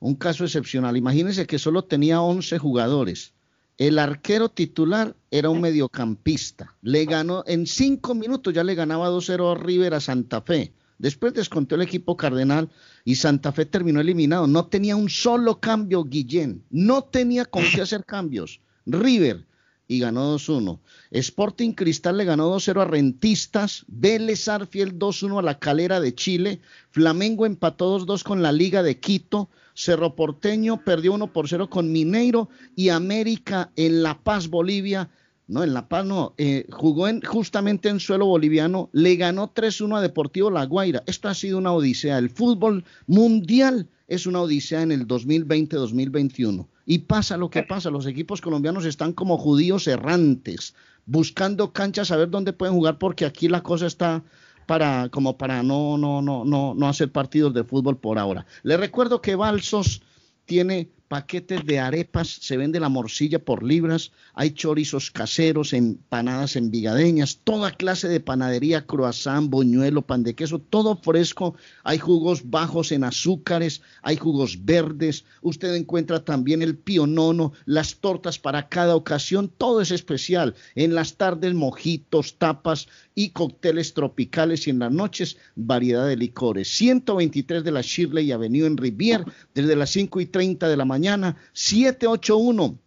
un caso excepcional. Imagínense que solo tenía 11 jugadores. El arquero titular era un mediocampista. Le ganó en cinco minutos, ya le ganaba 2-0 a River a Santa Fe. Después descontó el equipo cardenal y Santa Fe terminó eliminado. No tenía un solo cambio Guillén. No tenía con qué hacer cambios. River y ganó 2-1. Sporting Cristal le ganó 2-0 a Rentistas. Vélez Arfiel 2-1 a la Calera de Chile. Flamengo empató 2-2 con la Liga de Quito. Cerro Porteño perdió 1 por 0 con Mineiro y América en La Paz, Bolivia, no, en La Paz no, eh, jugó en, justamente en suelo boliviano, le ganó 3-1 a Deportivo La Guaira. Esto ha sido una odisea. El fútbol mundial es una odisea en el 2020-2021. Y pasa lo que pasa, los equipos colombianos están como judíos errantes, buscando canchas a ver dónde pueden jugar, porque aquí la cosa está para, como para no, no, no, no, no hacer partidos de fútbol por ahora. Les recuerdo que Balsos tiene paquetes de arepas, se vende la morcilla por libras, hay chorizos caseros, empanadas envigadeñas, toda clase de panadería, croissant, boñuelo, pan de queso, todo fresco, hay jugos bajos en azúcares, hay jugos verdes, usted encuentra también el pionono, las tortas para cada ocasión, todo es especial, en las tardes mojitos, tapas y cócteles tropicales y en las noches variedad de licores. 123 de la Shirley Avenue en Rivier, desde las 5 y 30 de la mañana mañana, 781.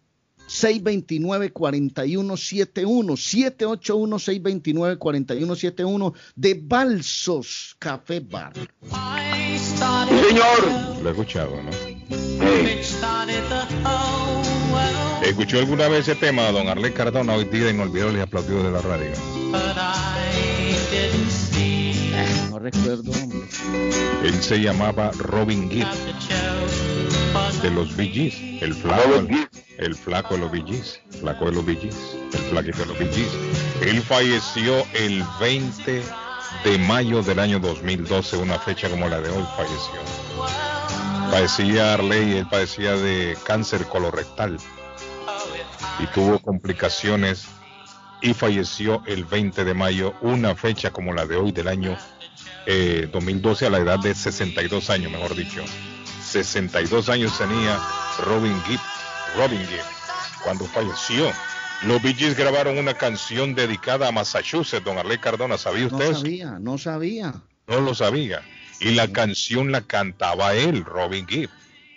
629-4171, 781-629-4171 de Balsos Café Bar. señor. Lo he escuchado, ¿no? ¿Escuchó alguna vez ese tema, don Arley Cardona, hoy día inolvidable y aplaudido de la radio? No recuerdo, hombre. Él se llamaba Robin Gibb de los VGs, el flaco, el, flaco de los VGs, flaco de los VGs, el flaquito de los VGs. Él falleció el 20 de mayo del año 2012, una fecha como la de hoy falleció. Padecía Arley, él padecía de cáncer colorectal y tuvo complicaciones y falleció el 20 de mayo, una fecha como la de hoy del año 2012 eh, a la edad de 62 años, mejor dicho. 62 años tenía Robin Gibb, Robin Gibb, cuando falleció. Los Bee Gees grabaron una canción dedicada a Massachusetts, don Arley Cardona, ¿sabía usted? No sabía, no sabía. No lo sabía. Y la canción la cantaba él, Robin Gibb.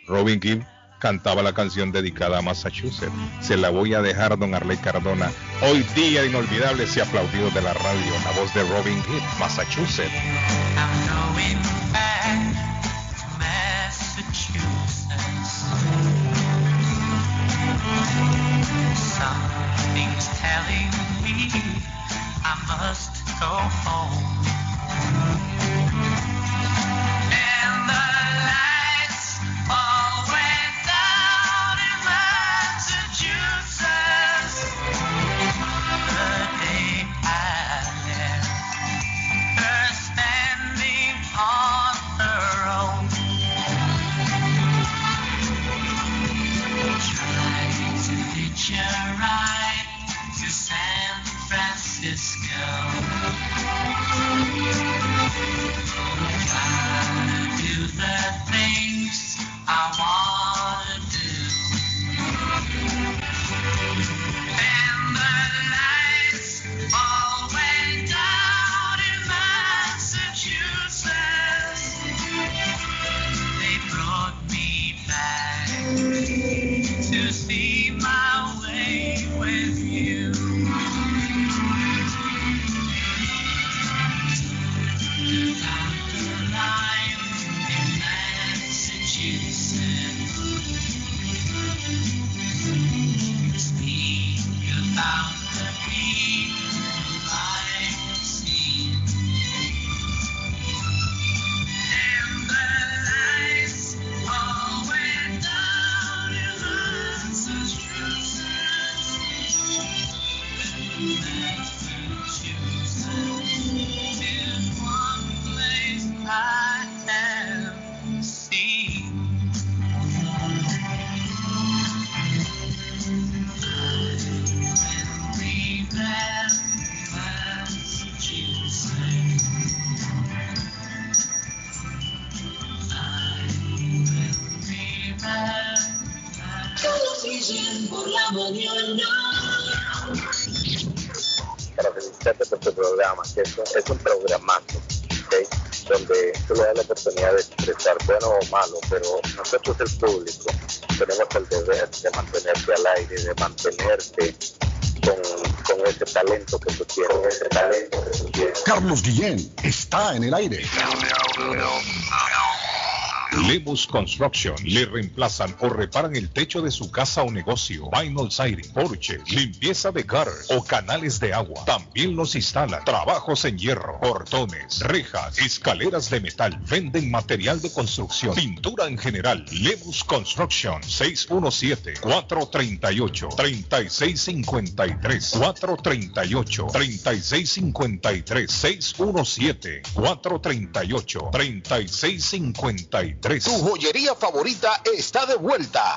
Robin Gibb cantaba la canción dedicada a Massachusetts. Se la voy a dejar, don Arley Cardona. Hoy día inolvidable y aplaudido de la radio, la voz de Robin Gibb, Massachusetts. Telling me I must go home. Pero nosotros el público. Tenemos el deber de mantenerte al aire, de mantenerte con, con ese talento que tú tienes, ese talento que tú tienes. Carlos Guillén Lemus Construction le reemplazan o reparan el techo de su casa o negocio, vinyl siding, porches, limpieza de gutters o canales de agua. También los instalan trabajos en hierro, portones, rejas, escaleras de metal. Venden material de construcción, pintura en general. Lemus Construction 617-438-3653 438-3653 617-438-3653 Tu joyería favorita está de vuelta.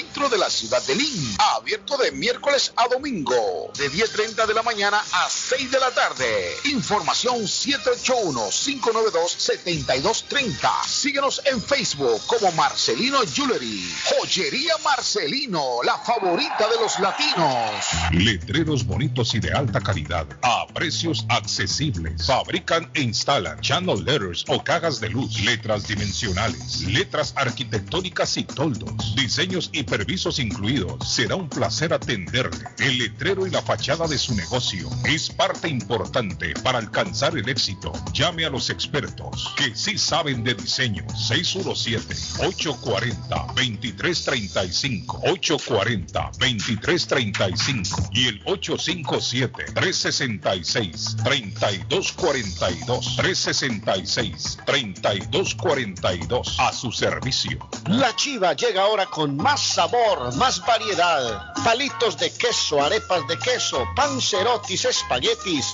de la ciudad de Lynn. Abierto de miércoles a domingo, de 10.30 de la mañana a 6 de la tarde. Información 781-592-7230. Síguenos en Facebook como Marcelino Jewelry. Joyería Marcelino, la favorita de los latinos. Letreros bonitos y de alta calidad a precios accesibles. Fabrican e instalan channel letters o cajas de luz, letras dimensionales, letras arquitectónicas y toldos, diseños y permisos incluidos. Será un placer atenderle. El letrero y la fachada de su negocio es parte importante para alcanzar el éxito. Llame a los expertos que sí saben de diseño. 617-840-2335. 840-2335 y el 857-366-3242. 366-3242 a su servicio. La chiva llega ahora con más sabor, más variedad. Palitos de queso, arepas de queso, pancerotis, espaguetis,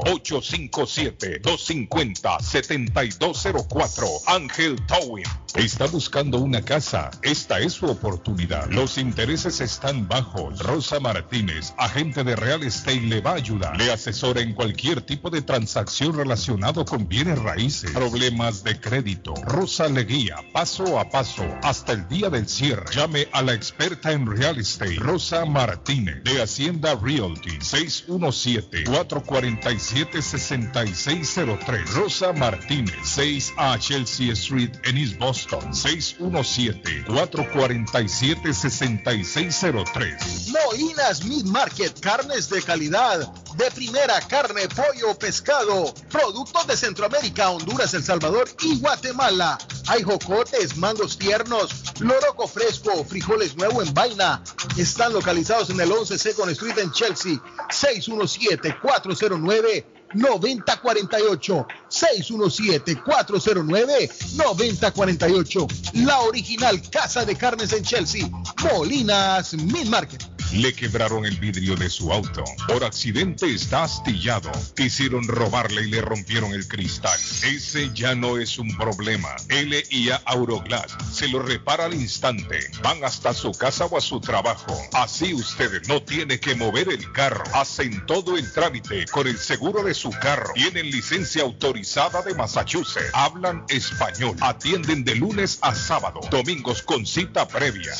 857-250-7204. Ángel Towing. Está buscando una casa. Esta es su oportunidad. Los intereses están bajos. Rosa Martínez, agente de Real Estate, le va a ayudar. Le asesora en cualquier tipo de transacción relacionado con bienes raíces, problemas de crédito. Rosa le guía paso a paso hasta el día del cierre. Llame a la experta en Real Estate, Rosa Martínez, de Hacienda Realty, 617-447-6603. Rosa Martínez, 6 a Chelsea Street en East Boston, 617-447-6603. Molinas Meat Market, carnes de calidad, de primera carne, pollo, pescado, productos de Centroamérica, Honduras, El Salvador y Guatemala. Hay jocotes, mangos tiernos, loroco fresco, frijoles nuevo en vaina. Están localizados en el 11 Second Street en Chelsea, 617-409. 9048 617-409-9048 La original Casa de Carnes en Chelsea Molinas Meat Market Le quebraron el vidrio de su auto. Por accidente está astillado. Quisieron robarle y le rompieron el cristal. Ese ya no es un problema. LIA Auroglass se lo repara al instante. Van hasta su casa o a su trabajo. Así usted no tiene que mover el carro. Hacen todo el trámite con el seguro de su carro. Tienen licencia autorizada de Massachusetts. Hablan español. Atienden de lunes a sábado. Domingos con cita previa.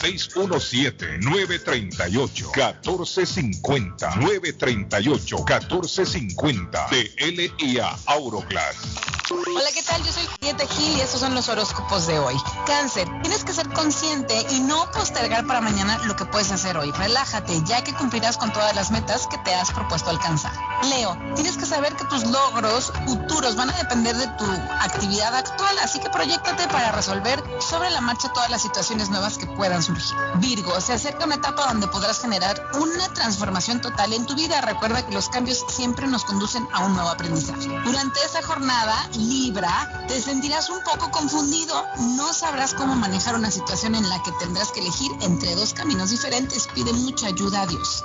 617-938-1450. 938-1450 de LIA Auroglass. Hola, ¿qué tal? Yo soy Dieta Gil y estos son los horóscopos de hoy. Cáncer, tienes que ser consciente y no postergar para mañana lo que puedes hacer hoy. Relájate, ya que cumplirás con todas las metas que te has propuesto alcanzar. Leo, tienes que saber que tus logros futuros van a depender de tu actividad actual, así que proyectate para resolver sobre la marcha todas las situaciones nuevas que puedan surgir. Virgo, se acerca una etapa donde podrás generar una transformación total en tu vida. Recuerda que los cambios siempre nos conducen a un nuevo aprendizaje. Durante esa jornada, Libra, te sentirás un poco confundido. No sabrás cómo manejar una situación en la que tendrás que elegir entre dos caminos diferentes. Pide mucha ayuda a Dios.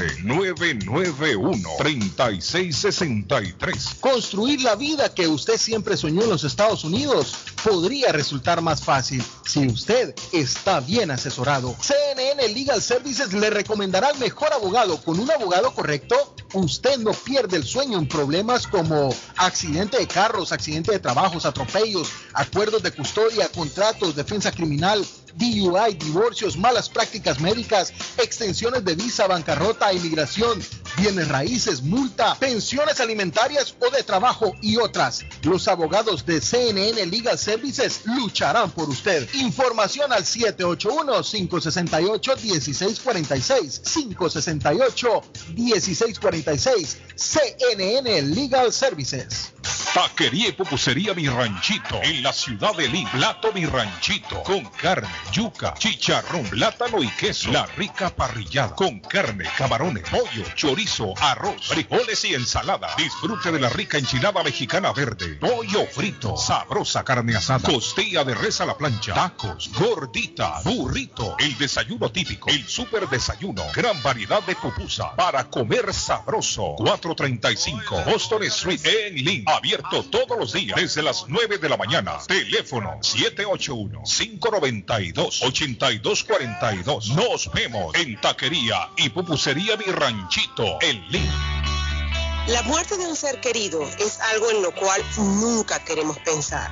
857-991-3663. Construir la vida que usted siempre soñó en los Estados Unidos podría resultar más fácil si usted está bien asesorado. CNN Legal Services le recomendará al mejor abogado. Con un abogado correcto, usted no pierde el sueño en problemas como accidente de carros, accidente de trabajos, atropellos, acuerdos de custodia, contratos, defensa criminal, DUI, divorcios, malas prácticas médicas, extensiones de visa, bancarrota, inmigración, bienes raíces, multa, pensiones alimentarias o de trabajo y otras. Los abogados de CNN Legal Services lucharán por usted. Información al 781-568-1646. 568-1646. CNN Legal Services. Taquería y pupusería Mi Ranchito en la ciudad de Lima. Plato Mi Ranchito con carne, yuca, chicharrón, plátano y queso. La rica parrillada con carne, camarones, pollo, chorizo, arroz, frijoles y ensalada. Disfrute de la rica enchilada mexicana verde, pollo frito, sabrosa carne asada, costilla de res a la plancha, tacos, gordita, burrito, el desayuno típico, el super desayuno, gran variedad de pupusa para comer sabroso. 435 Boston Street en Lynn. Abierto todos los días desde las 9 de la mañana. Teléfono 781-592-8242. Nos vemos en Taquería y Pupusería Mi Ranchito en Lynn. La muerte de un ser querido es algo en lo cual nunca queremos pensar,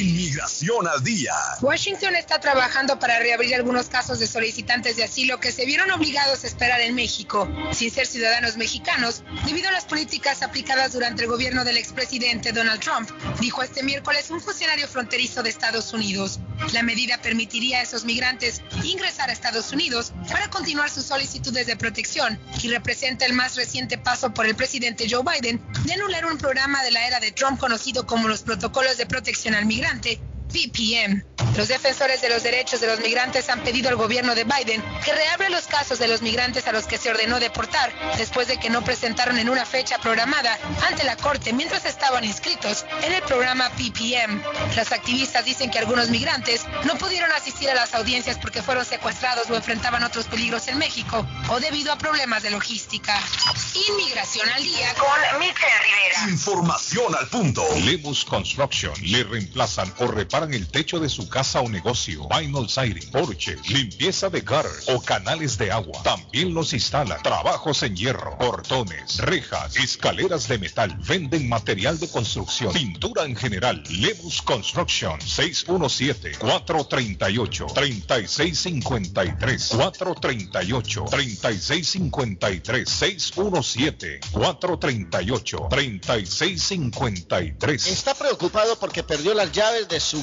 Inmigración al día. Washington está trabajando para reabrir algunos casos de solicitantes de asilo que se vieron obligados a esperar en México, sin ser ciudadanos mexicanos, debido a las políticas aplicadas durante el gobierno del expresidente Donald Trump, dijo este miércoles un funcionario fronterizo de Estados Unidos. La medida permitiría a esos migrantes ingresar a Estados Unidos para continuar sus solicitudes de protección y representa el más reciente paso por el presidente Joe Biden de anular un programa de la era de Trump conocido como los protocolos de protección al migrante PPM. Los defensores de los derechos de los migrantes han pedido al gobierno de Biden que reabra los casos de los migrantes a los que se ordenó deportar después de que no presentaron en una fecha programada ante la corte mientras estaban inscritos en el programa PPM. Los activistas dicen que algunos migrantes no pudieron asistir a las audiencias porque fueron secuestrados o enfrentaban otros peligros en México o debido a problemas de logística. Inmigración al día con Michelle Rivera. Información al punto. Lemus Construction le reemplazan o reparan el techo de su casa o negocio. Vinyl siding, porche, limpieza de gutters o canales de agua. También los instalan. Trabajos en hierro, portones, rejas, escaleras de metal. Venden material de construcción, pintura en general. Lemus Construction 617-438-3653. 438-3653. 617-438-3653. ¿Está preocupado porque perdió las llaves de su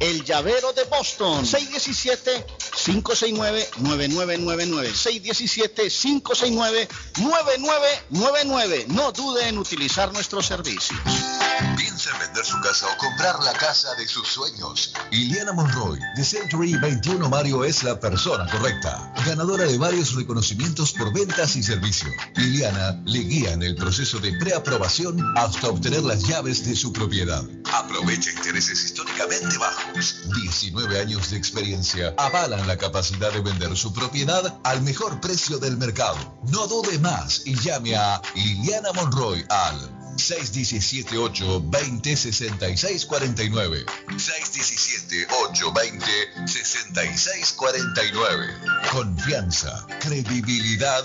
el llavero de Boston. 617-569-9999. 617-569-9999. No dude en utilizar nuestros servicios. Piensa en vender su casa o comprar la casa de sus sueños. Iliana Monroy, de Century 21 Mario, es la persona correcta. Ganadora de varios reconocimientos por ventas y servicio. Iliana le guía en el proceso de preaprobación hasta obtener las llaves de su propiedad. Aprovecha intereses históricamente bajos. 19 años de experiencia avalan la capacidad de vender su propiedad al mejor precio del mercado. No dude más y llame a Liliana Monroy al 617-820-6649. 617-820-6649. Confianza, credibilidad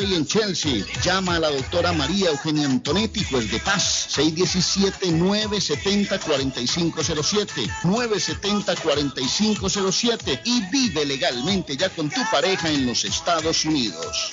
en Chelsea. Llama a la doctora María Eugenia Antonetti, juez de paz. 617-970-4507. 970-4507. Y vive legalmente ya con tu pareja en los Estados Unidos.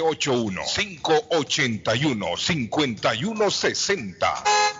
781-581-5160.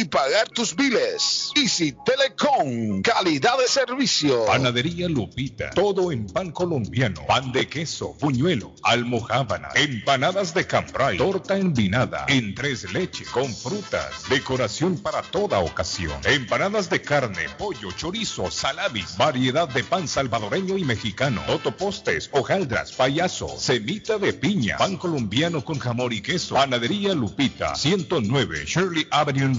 y pagar tus biles. Easy Telecom, calidad de servicio. Panadería Lupita, todo en pan colombiano, pan de queso, buñuelo, almojábana, empanadas de cambray, torta envinada, en tres leches, con frutas, decoración para toda ocasión, empanadas de carne, pollo, chorizo, salamis, variedad de pan salvadoreño y mexicano, totopostes, hojaldras, payaso, semita de piña, pan colombiano con jamón y queso, panadería Lupita, 109 Shirley Avenue en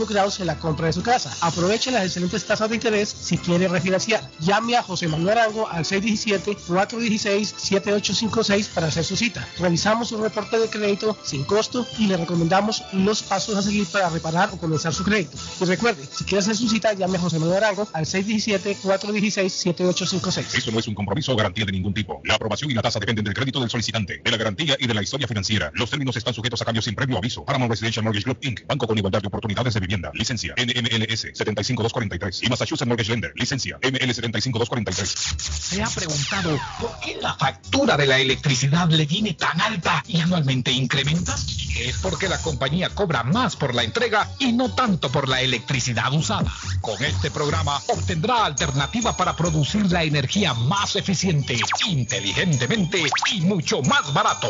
en la compra de su casa. Aproveche las excelentes tasas de interés si quiere refinanciar. Llame a José Manuel Arango al 617-416-7856 para hacer su cita. Realizamos un reporte de crédito sin costo y le recomendamos los pasos a seguir para reparar o comenzar su crédito. Y recuerde, si quiere hacer su cita, llame a José Manuel Arango al 617-416-7856. Eso no es un compromiso o garantía de ningún tipo. La aprobación y la tasa dependen del crédito del solicitante, de la garantía y de la historia financiera. Los términos están sujetos a cambios sin previo aviso. Paramount Residential Mortgage Group Inc. Banco con igualdad de oportunidades de vivienda. Licencia NMLS 75243 y Massachusetts Mortgage Lender. Licencia ML 75243. ¿Se ha preguntado por qué la factura de la electricidad le viene tan alta y anualmente incrementa? Es porque la compañía cobra más por la entrega y no tanto por la electricidad usada. Con este programa obtendrá alternativa para producir la energía más eficiente, inteligentemente y mucho más barato.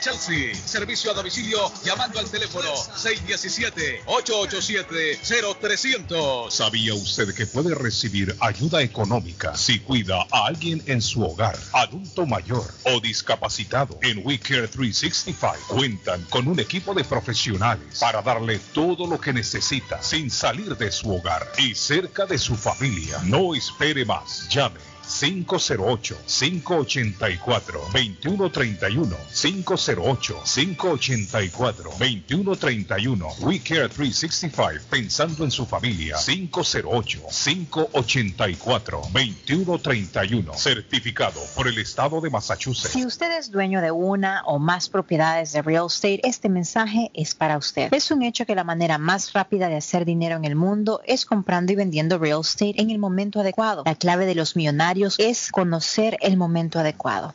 Chelsea. Servicio a domicilio llamando al teléfono 617-887-0300. ¿Sabía usted que puede recibir ayuda económica si cuida a alguien en su hogar, adulto mayor o discapacitado? En We Care 365 cuentan con un equipo de profesionales para darle todo lo que necesita sin salir de su hogar y cerca de su familia. No espere más. Llame 508-584-2131. 508-584-2131. We Care 365. Pensando en su familia. 508-584-2131. Certificado por el Estado de Massachusetts. Si usted es dueño de una o más propiedades de real estate, este mensaje es para usted. Es un hecho que la manera más rápida de hacer dinero en el mundo es comprando y vendiendo real estate en el momento adecuado. La clave de los millonarios es conocer el momento adecuado.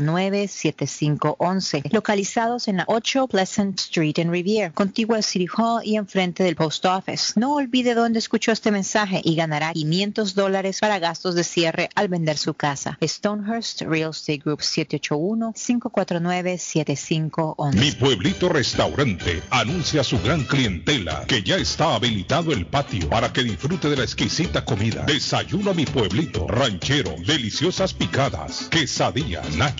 781-549-7511, localizados en la 8 Pleasant Street en Riviera, contigua al City Hall y enfrente del Post Office. No olvide dónde escuchó este mensaje y ganará 500 dólares para gastos de cierre al vender su casa. Stonehurst Real Estate Group 781-549-7511. Mi pueblito restaurante anuncia a su gran clientela que ya está habilitado el patio para que disfrute de la exquisita comida. Desayuno a mi pueblito ranchero, deliciosas picadas, quesadillas, nachos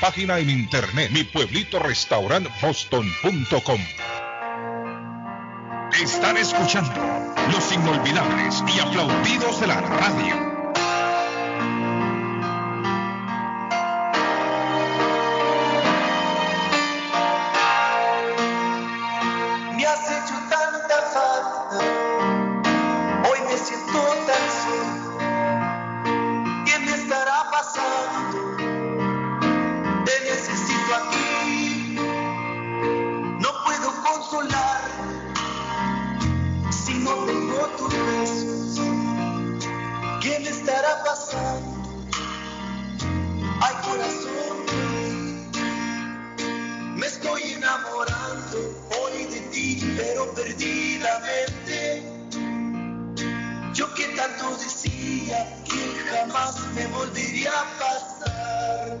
Página en internet mi pueblito restaurant boston.com. Están escuchando los inolvidables y aplaudidos de la radio. Me volvería a pasar.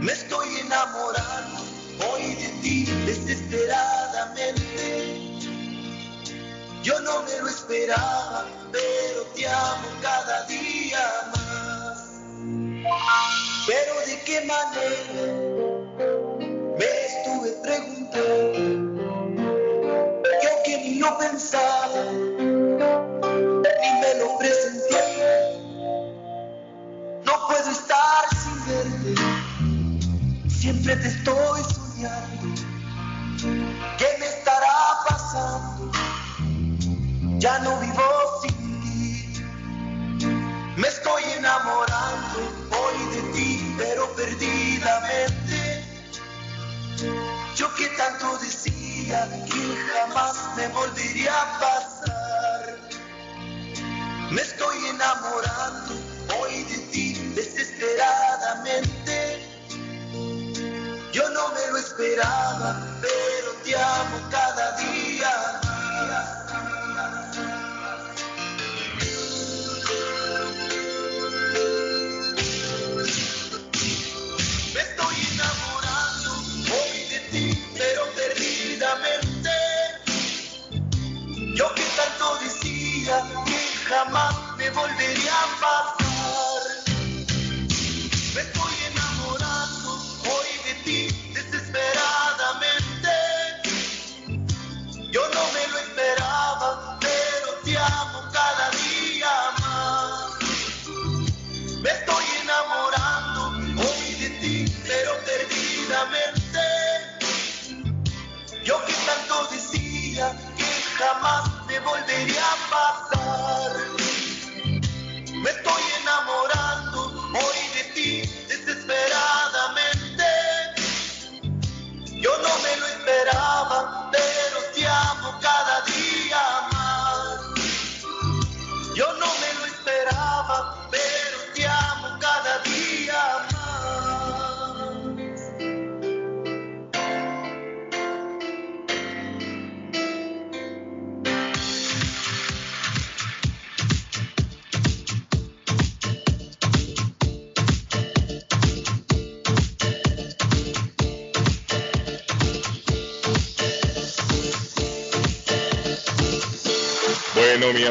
Me estoy enamorando hoy de ti desesperadamente. Yo no me lo esperaba, pero te amo cada día más. Pero de qué manera me estuve preguntando. Yo que ni lo pensaba, puedo estar sin verte, siempre te estoy soñando. ¿Qué me estará pasando? Ya no vivo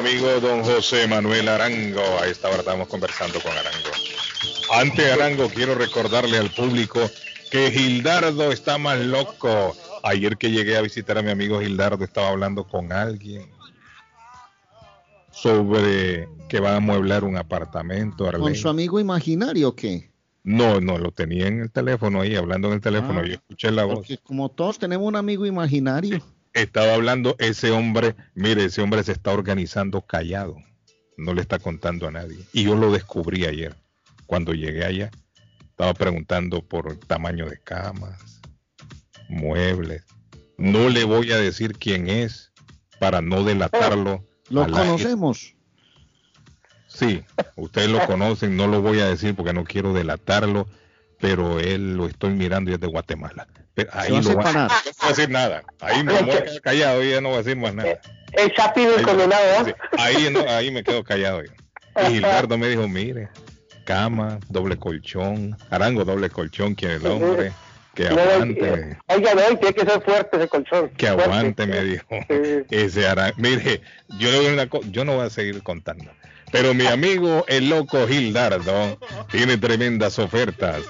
amigo don José Manuel Arango, a esta hora estamos conversando con Arango. Ante Arango, quiero recordarle al público que Gildardo está más loco. Ayer que llegué a visitar a mi amigo Gildardo, estaba hablando con alguien sobre que van a mueblar un apartamento. ¿Con su amigo imaginario o qué? No, no, lo tenía en el teléfono ahí, hablando en el teléfono. Ah, Yo escuché la voz. Porque como todos tenemos un amigo imaginario. Estaba hablando ese hombre, mire, ese hombre se está organizando callado, no le está contando a nadie. Y yo lo descubrí ayer, cuando llegué allá, estaba preguntando por el tamaño de camas, muebles. No le voy a decir quién es para no delatarlo. Lo al aire. conocemos. Sí, ustedes lo conocen, no lo voy a decir porque no quiero delatarlo, pero él lo estoy mirando y es de Guatemala. Pero ahí Se va va- no voy a decir nada. Ahí me voy a quedar callado y ya no voy a decir más nada. El Chapi del condenado, ¿eh? ahí, no- ahí me quedo callado. Y Gilberto me dijo, mire, cama, doble colchón, arango, doble colchón, quiere el hombre, que No, aguante, Oiga, no, tiene que ser fuerte ese colchón. que Fuerte. aguante, me dijo. Ese arango. Mire, yo le voy a una co- yo no voy a seguir contando. Pero mi amigo el loco Gildardo tiene tremendas ofertas.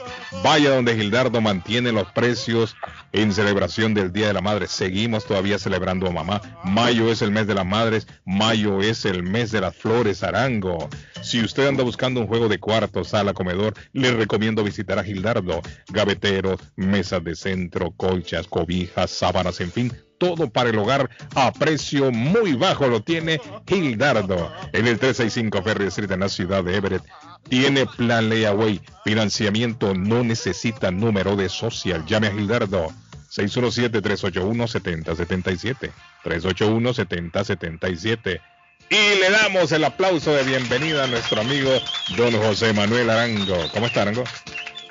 Vaya donde Gildardo mantiene los precios en celebración del Día de la Madre. Seguimos todavía celebrando a mamá. Mayo es el mes de las madres. Mayo es el mes de las flores arango. Si usted anda buscando un juego de cuarto, sala, comedor, le recomiendo visitar a Gildardo. Gaveteros, mesas de centro, colchas, cobijas, sábanas, en fin, todo para el hogar a precio muy bajo lo tiene Gildardo en el 365 Ferry Street en la ciudad de Everett. Tiene plan layaway, financiamiento, no necesita número de social. Llame a Gildardo 617-381-7077. 381-7077. Y le damos el aplauso de bienvenida a nuestro amigo don José Manuel Arango. ¿Cómo está Arango?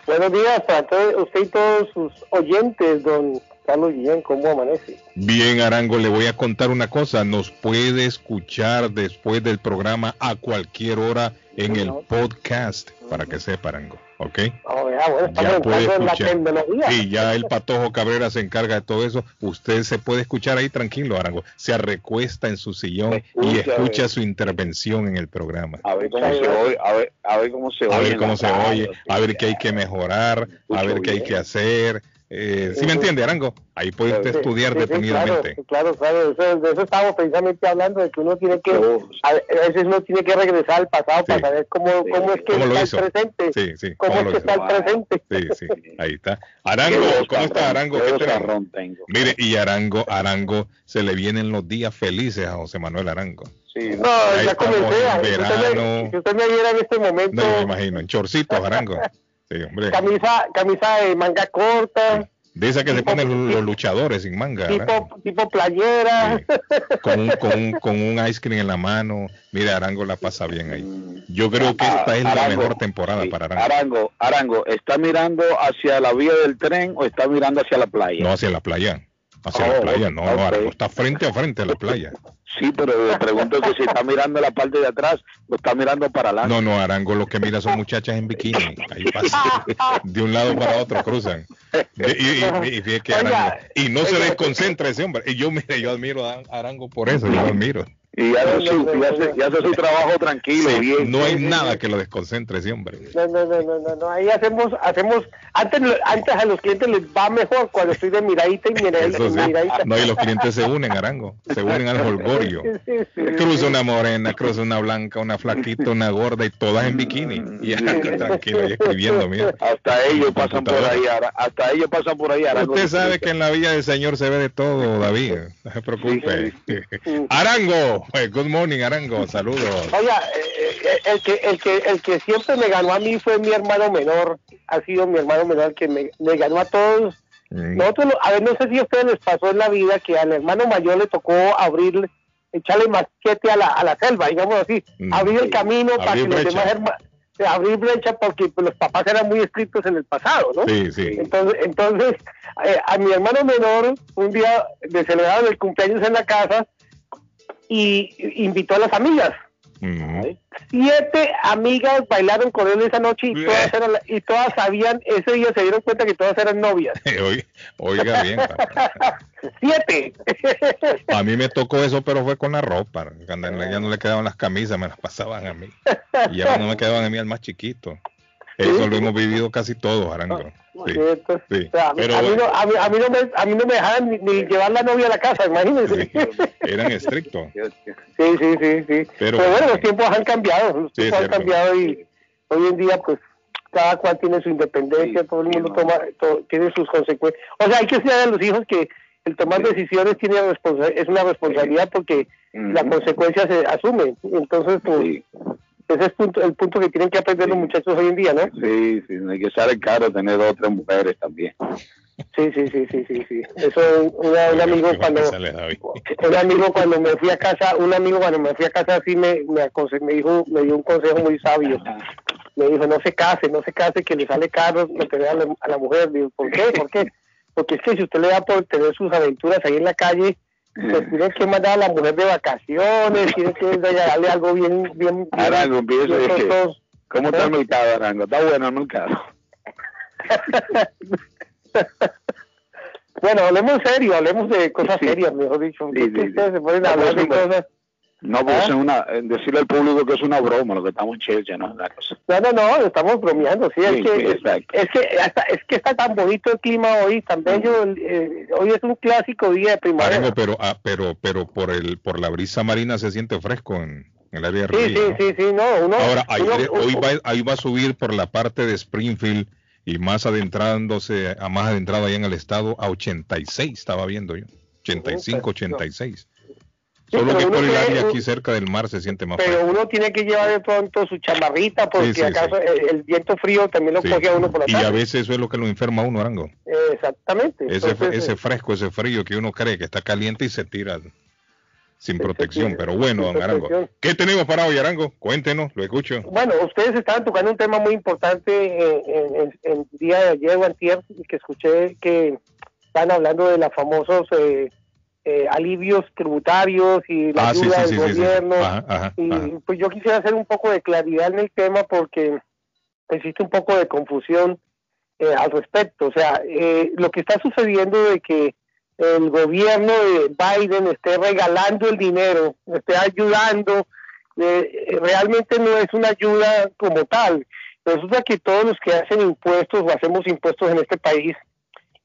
Buenos días para todos, usted y todos sus oyentes, don Carlos Guillén, ¿cómo amanece? Bien, Arango, le voy a contar una cosa. Nos puede escuchar después del programa a cualquier hora en el podcast, para que sepa, Arango. ¿Ok? Oh, ya, bueno, estamos Ya puede la escuchar. Y ya el Patojo Cabrera se encarga de todo eso. Usted se puede escuchar ahí tranquilo, Arango. Se recuesta en su sillón y Escucha, escucha su intervención en el programa. A ver cómo se oye, a ver, a ver cómo se oye. A ver cómo se oye, a ver qué hay que mejorar, a ver qué hay que hacer. Eh, ¿Sí me entiende, Arango? Ahí puede usted Sí, estudiar sí, sí, detenidamente. Claro, claro, claro, eso, de eso estábamos precisamente hablando, de que uno tiene que, a veces uno tiene que regresar al pasado para saber cómo, cómo es que ¿Cómo lo está hizo? el presente, Sí, sí. cómo es lo que hizo? está el presente. Sí, sí, ahí está. Arango, ¿cómo está Arango? qué tengo. Mire, y Arango, Arango, se le vienen los días felices a José Manuel Arango. Sí. No, Ya ya estamos comencé, en si usted, me, si usted me viera en este momento, No me imagino, en chorcitos, Arango. Sí, hombre. camisa, camisa de manga corta, De esa que se ponen los luchadores sin manga, tipo, tipo playera, con un, con, un, con un ice cream en la mano. Mira, Arango la pasa bien ahí. Yo creo que esta es la mejor temporada para Arango. Arango, Arango, ¿está mirando hacia la vía del tren o está mirando hacia la playa? No hacia la playa. Hacia Oh, la playa, no, no. Arango está frente a frente a la playa. Sí, pero le pregunto que si está mirando la parte de atrás o está mirando para adelante. No, no, Arango lo que mira son muchachas en bikini. Ahí pasa. De un lado para otro cruzan. Y, y- y fíjate que Arango- y no se desconcentra ese hombre. Y yo, mire, yo admiro a Arango por eso, yo lo admiro. Y hace su, y hace, y hace su trabajo tranquilo, Sí, bien. no hay nada que lo desconcentre ese hombre. No, no, no, no, no, no, ahí hacemos, hacemos, antes, antes a los clientes les va mejor cuando estoy de miradita y miradita, sí. miradita. No, y los clientes se unen, Arango. Se unen al holgorio. Cruza una morena, cruza una blanca, una flaquita, una gorda y todas en bikini. Y Arango tranquilo y escribiendo, mira. Hasta ellos pasan por ahí, hasta ellos pasan por ahí. Arango. Usted sabe que en la Villa del Señor se ve de todo, David. No se preocupe. Arango, good morning, Arango. Saludos. Oiga, eh, eh, el que, el que, el que siempre me ganó a mí fue mi hermano menor, ha sido mi hermano menor el que me, me ganó a todos. Mm. Nosotros, a ver, no sé si a ustedes les pasó en la vida que al hermano mayor le tocó abrir, echarle masquete a la, a la selva, digamos así, Mm. abrir el camino para que Abrir los brecha. demás hermanos, abrir brecha porque los papás eran muy estrictos en el pasado, ¿no? Sí, sí. Entonces, entonces eh, a mi hermano menor, un día le celebraron el cumpleaños en la casa y y invitó a las amigas. Mm. Siete amigas bailaron con él esa noche y todas, eran, la- y todas sabían, ese día se dieron cuenta que todas eran novias. Oiga, oiga bien. Siete. A mí me tocó eso, pero fue con la ropa. Cuando ya no le quedaban las camisas, me las pasaban a mí. Y ya no me quedaban a mí al más chiquito. Eso lo hemos vivido casi todos, Arango. Sí, Cierto. sí. O sea, a, mí, Pero a, mí no, a, mí, a mí no me, a mí no me dejaban ni, ni llevar la novia a la casa, imagínense. eran estrictos. Sí, sí, sí, sí. Pero- Pero, bueno, los tiempos han cambiado, los Sí, tiempos han cambiado y hoy en día pues cada cual tiene su independencia, todo el mundo toma, to- tiene sus consecuencias. O sea, hay que enseñar a los hijos que el tomar decisiones tiene responsa- es una responsabilidad porque la consecuencia se asume. Entonces, pues, ese es punto, el punto que tienen que aprender los muchachos hoy en día, ¿no? Sí, sí, hay que sale caro tener dos o tres mujeres también. Sí, sí, sí, sí, sí, sí. Eso una- un amigo cuando un amigo cuando me fui a casa, un amigo cuando me fui a casa así me me, aconse- me dijo, me dio un consejo muy sabio. me dijo, no se case, no se case, que le sale caro mantener a la, a la mujer. Digo, ¿por qué? ¿Por qué? Porque es que si usted le da por tener sus aventuras ahí en la calle, pues tiene que mandar a la mujer de vacaciones, tiene que darle algo bien, bien, Arango, que- costoso. ¿Cómo está el mercado, Arango? Está bueno el mercado. Bueno, hablemos serio, hablemos de cosas serias, mejor dicho. Sí, sí, ustedes sí. se ponen a hablar pues, de cosas. No, porque ¿Ah? es una, en decirle al público que es una broma lo que estamos en ¿no? La cosa. No, no, no, estamos bromeando, sí, Sí, es que es que hasta, es que está tan bonito el clima hoy, tan bello, el- eh, hoy es un clásico día de primavera. Pero, ah, pero, pero por el, por la brisa marina se siente fresco en, en el área de Sí, Río, sí, ¿no? sí, sí, no, uno, Ahora, uno- ayer- uno- hoy, va, hoy va a subir por la parte de Springfield y más adentrándose, a más adentrado allá en el estado, a 86, estaba viendo yo. 85, 86. Sí, Solo que por el tiene- área aquí cerca del mar se siente más pero fresco. uno tiene que llevar de pronto su chamarrita porque Sí, sí, acaso El, el viento frío también lo Sí. coge a uno por la Y a tarde. veces eso es lo que lo enferma a uno, Arango. Exactamente. Ese, Entonces, ese eh, fresco, ese frío que uno cree que está caliente y se tira sin protección. Pero bueno, don Arango. ¿Qué tenemos para hoy, Arango? Cuéntenos, lo escucho. Bueno, ustedes estaban tocando un tema muy importante en, el día de ayer o antier, y que escuché que están hablando de los famosos eh, eh, alivios tributarios y la Ah, ayuda sí, del sí, sí, sí. gobierno. Ajá, ajá, y ajá. pues yo quisiera hacer un poco de claridad en el tema porque existe un poco de confusión eh, al respecto. O sea, eh, lo que está sucediendo de que el gobierno de Biden esté regalando el dinero, esté ayudando, eh, realmente no es una ayuda como tal. Resulta que todos los que hacen impuestos o hacemos impuestos en este país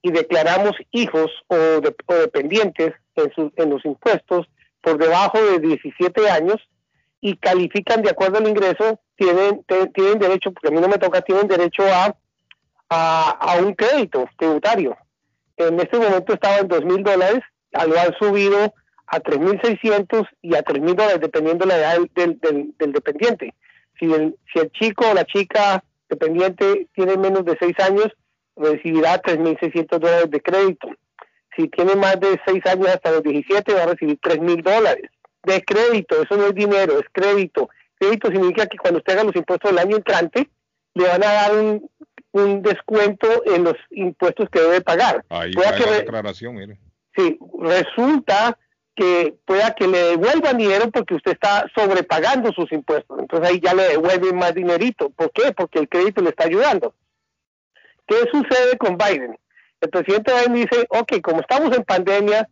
y declaramos hijos o, de- o dependientes en, sus- en los impuestos por debajo de 17 años y califican de acuerdo al ingreso, tienen, tienen derecho, porque a mí no me toca, tienen derecho a, a, a un crédito tributario. En este momento estaba en dos mil dólares, a lo han subido a 3.600 y a 3.000 dólares, dependiendo la edad del dependiente. Si el, si el chico o la chica dependiente tiene menos de 6 años, recibirá 3.600 dólares de crédito. Si tiene más de 6 años hasta los 17, va a recibir 3.000 dólares de crédito. Eso no es dinero, es crédito. Crédito significa que cuando usted haga los impuestos del año entrante, le van a dar un, un descuento en los impuestos que debe pagar. Ahí Pueda que la declaración, mire. Sí, resulta que pueda que le devuelvan dinero porque usted está sobrepagando sus impuestos. Entonces ahí ya le devuelven más dinerito. ¿Por qué? Porque el crédito le está ayudando. ¿Qué sucede con Biden? El presidente Biden dice, ok, como estamos en pandemia,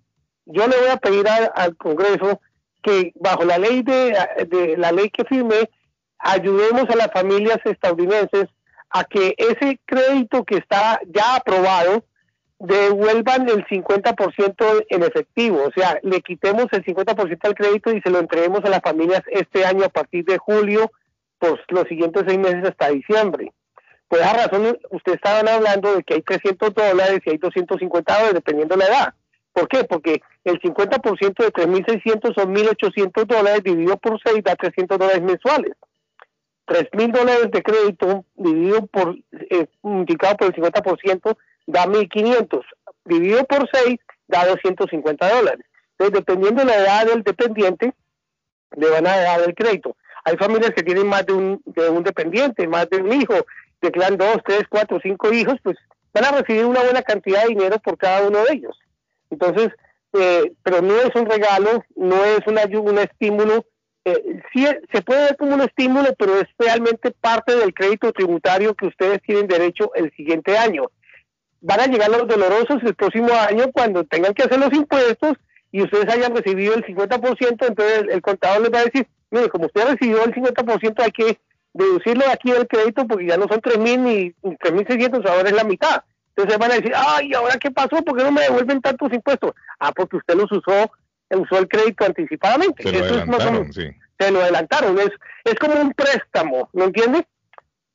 yo le voy a pedir al Congreso que bajo la ley de, la ley que firmé, ayudemos a las familias estadounidenses a que ese crédito que está ya aprobado devuelvan el 50% en efectivo, o sea, le quitemos el 50% al crédito y se lo entreguemos a las familias este año a partir de julio, por los siguientes seis meses hasta diciembre. Por esa razón, ustedes estaban hablando de que hay 300 dólares y hay 250 dólares, dependiendo de la edad. ¿Por qué? Porque el 50% de 3.600 son 1.800 dólares dividido por 6 da 300 dólares mensuales. 3.000 dólares de crédito dividido por, eh, multiplicado por el 50% da 1.500. Dividido por 6 da 250 dólares. Entonces, dependiendo de la edad del dependiente, le van a dar el crédito. Hay familias que tienen más de un, de un dependiente, más de un hijo, declaran dos, tres, cuatro, cinco hijos, pues van a recibir una buena cantidad de dinero por cada uno de ellos. Entonces, eh, pero no es un regalo, no es una un estímulo. Eh, sí se puede ver como un estímulo, pero es realmente parte del crédito tributario que ustedes tienen derecho el siguiente año. Van a llegar los dolorosos el próximo año cuando tengan que hacer los impuestos y ustedes hayan recibido el 50%, entonces el, el contador les va a decir, mire, como usted recibió el 50%, hay que deducirlo de aquí del crédito porque ya no son 3.000 ni ni 3.600, ahora es la mitad. Entonces van a decir, ay, ¿ahora qué pasó? ¿Por qué no me devuelven tantos impuestos? Ah, porque usted los usó, usó el crédito anticipadamente. Se lo Eso es más adelantaron, menos- sí. se lo adelantaron. Es, es como un préstamo, ¿no entiende?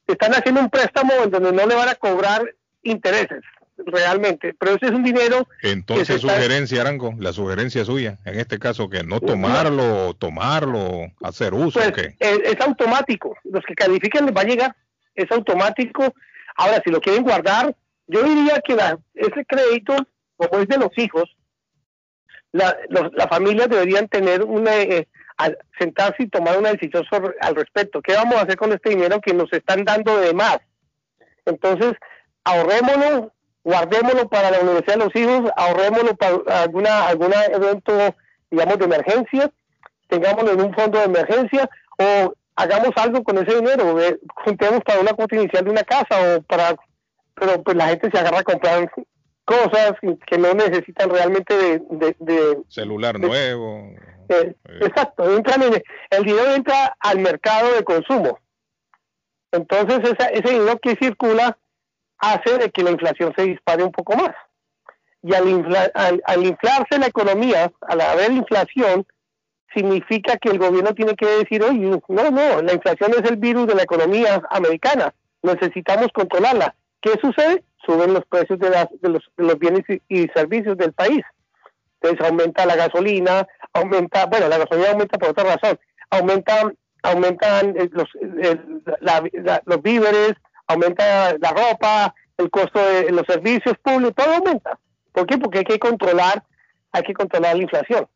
Están haciendo un préstamo en donde no le van a cobrar intereses realmente, pero ese es un dinero Entonces, está- sugerencia, Arango, la sugerencia suya, en este caso, que no tomarlo, tomarlo, hacer uso, pues, es, es automático. Los que califiquen les va a llegar, es automático. Ahora, si lo quieren guardar, yo diría que la, ese crédito, como es de los hijos, la, los- las familias deberían tener una, eh, sentarse y tomar una decisión sobre, al respecto. ¿Qué vamos a hacer con este dinero que nos están dando de más? Entonces, ahorrémoslo, guardémoslo para la universidad de los hijos, ahorrémoslo para alguna algún evento, digamos, de emergencia, tengámoslo en un fondo de emergencia o hagamos algo con ese dinero, eh, juntemos para una cuota inicial de una casa o para, pero pues la gente se agarra a comprar cosas que no necesitan realmente de, de, celular nuevo. Eh, exacto, entran en, el dinero entra al mercado de consumo. Entonces esa, ese dinero que circula hace de que la inflación se dispare un poco más. Y al, al, inflarse la economía, al haber inflación, significa que el gobierno tiene que decir, oye, no, no, la inflación es el virus de la economía americana, necesitamos controlarla. ¿Qué sucede? Suben los precios de, de, los, de los, bienes y, servicios del país. Entonces aumenta la gasolina, aumenta, bueno, la gasolina aumenta por otra razón, aumenta, aumentan eh, los, los víveres, aumenta la ropa, el costo de los servicios públicos, todo aumenta. ¿Por qué? Porque hay que controlar, hay que controlar la inflación.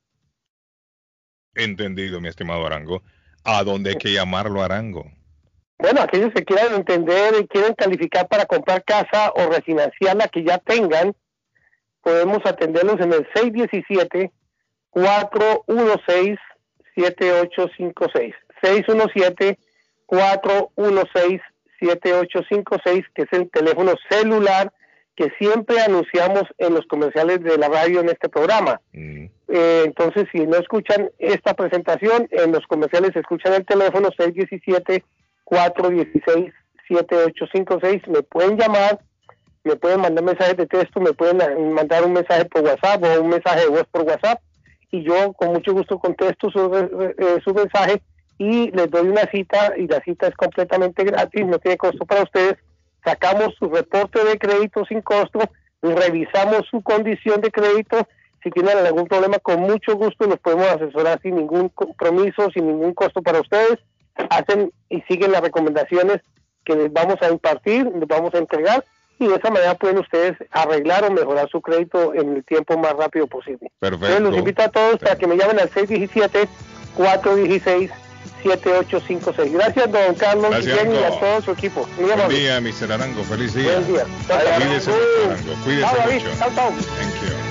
Entendido, mi estimado Arango. ¿A dónde hay que llamarlo Arango? Bueno, aquellos que quieran entender y quieren calificar para comprar casa o refinanciar la que ya tengan, podemos atenderlos en el 617 416 7856. 617 416 7856, que es el teléfono celular que siempre anunciamos en los comerciales de la radio en este programa. Mm. Eh, entonces, si no escuchan esta presentación, en los comerciales escuchan el teléfono 617-416-7856, me pueden llamar, me pueden mandar mensajes de texto, me pueden mandar un mensaje por WhatsApp o un mensaje de voz por WhatsApp y yo con mucho gusto contesto su, eh, su mensaje y les doy una cita y la cita es completamente gratis, no tiene costo para ustedes. Sacamos su reporte de crédito sin costo, revisamos su condición de crédito. Si tienen algún problema, con mucho gusto los podemos asesorar sin ningún compromiso, sin ningún costo para ustedes. Hacen y siguen las recomendaciones que les vamos a impartir, les vamos a entregar y de esa manera pueden ustedes arreglar o mejorar su crédito en el tiempo más rápido posible. Perfecto. los invito a todos para que me llamen al 617 416 7856. Gracias, don Carlos Gracias, y a todo su equipo. Muy Buen día, Mr. Arango. Feliz día. Buen día. Cuídese, Mr. Arango. Cuídese Chao, David. mucho. Chao, chao. Thank you.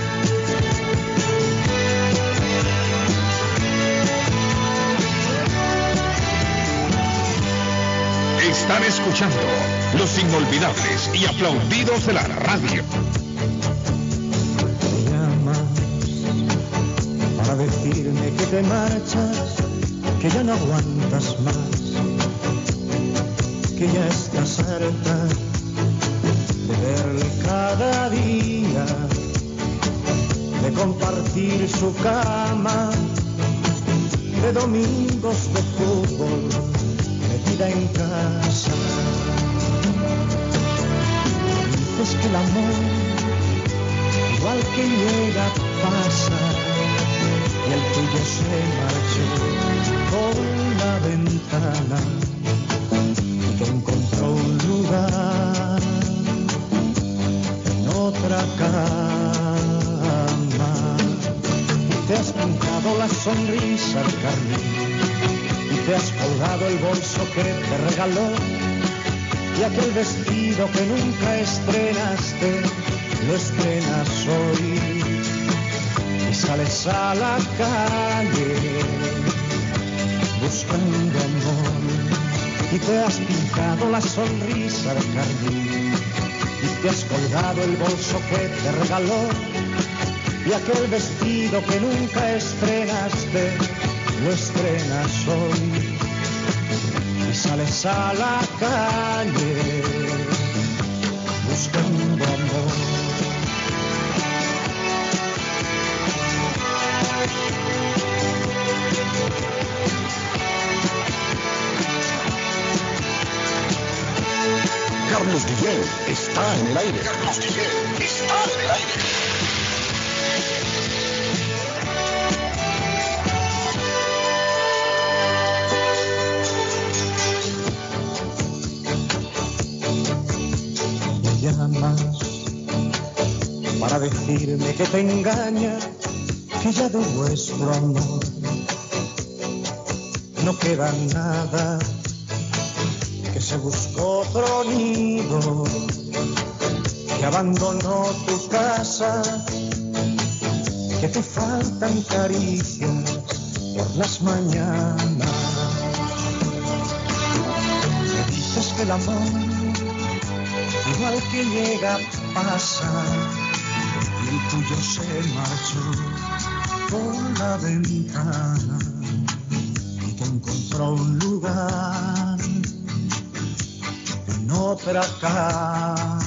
Están escuchando los inolvidables y aplaudidos de la radio. llamas para decirme que te marchas, que ya no aguantas más, que ya estás harta de verle cada día, de compartir su cama, de domingos de fútbol, el bolso que te regaló y aquel vestido que nunca estrenaste lo estrenas hoy. Y sales a la calle buscando amor. Carlos Guillén en el aire. Para decirme que te engaña, que ya de nuestro amor no queda nada, que se buscó otro nido, abandonó tu casa, que te faltan caricias por las mañanas. Dices que el amor, igual que llega, pasa, y el tuyo se marchó por la ventana y te encontró un lugar en otra cama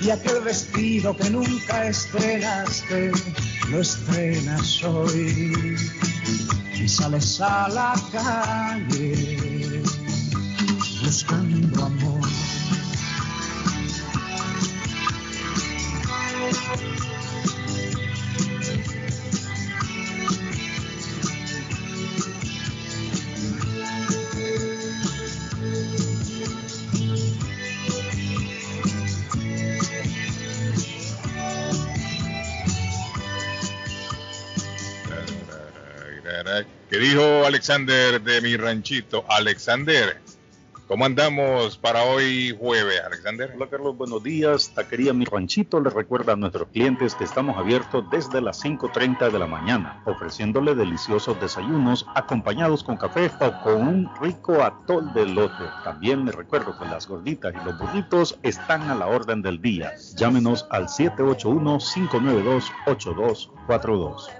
y aquel vestido que nunca estrenaste lo estrenas hoy y sales a la calle buscando amor. Dijo Alexander de mi ranchito? Alexander, ¿cómo andamos para hoy jueves, Alexander? Hola Carlos, buenos días. Taquería Mi Ranchito les recuerda a nuestros clientes que estamos abiertos desde las 5.30 de la mañana, ofreciéndole deliciosos desayunos acompañados con café o con un rico atol de lote. También les recuerdo que las gorditas y los burritos están a la orden del día. Llámenos al 781-592-8242.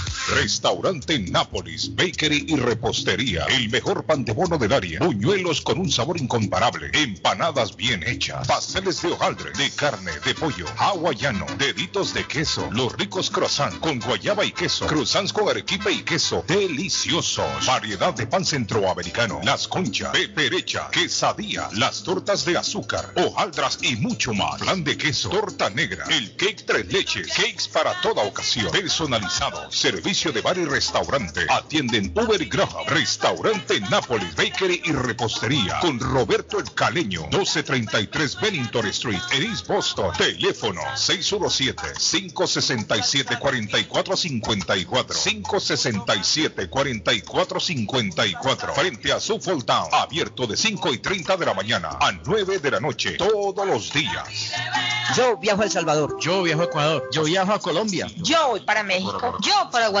Restaurante Nápoles, Bakery y Repostería. El mejor pan de bono del área. Buñuelos con un sabor incomparable. Empanadas bien hechas. Pasteles de hojaldre, de carne, de pollo, hawaiano, deditos de queso. Los ricos croissants con guayaba y queso. Croissants con arequipe y queso. Deliciosos. Variedad de pan centroamericano. Las conchas, peperecha, quesadilla, las tortas de azúcar, hojaldras y mucho más. Plan de queso, torta negra, el cake tres leches, cakes para toda ocasión. Personalizado. Servicio de bar y restaurante. Atienden Uber y Graham. Restaurante Nápoles, Bakery y Repostería. Con Roberto El Caleño. 1233 Bennington Street. En East Boston. Teléfono 617-567-4454. 567-4454. Frente a Suffolk Town. Abierto de 5 y 30 de la mañana a 9 de la noche. Todos los días. Yo viajo a El Salvador. Yo viajo a Ecuador. Yo viajo a Colombia. Yo voy para México. Yo para Guatemala.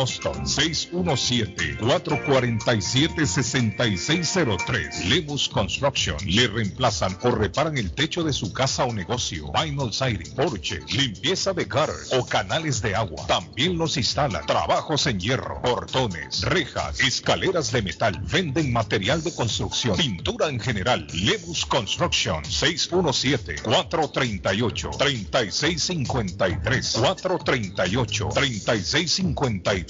Boston, 617-447-6603. Lemus Construction, le reemplazan o reparan el techo de su casa o negocio. Vinyl siding, porche, limpieza de gutters o canales de agua. También los instalan. Trabajos en hierro, portones, rejas, escaleras de metal. Venden material de construcción, pintura en general. Lemus Construction 617-438-3653. 438-3653.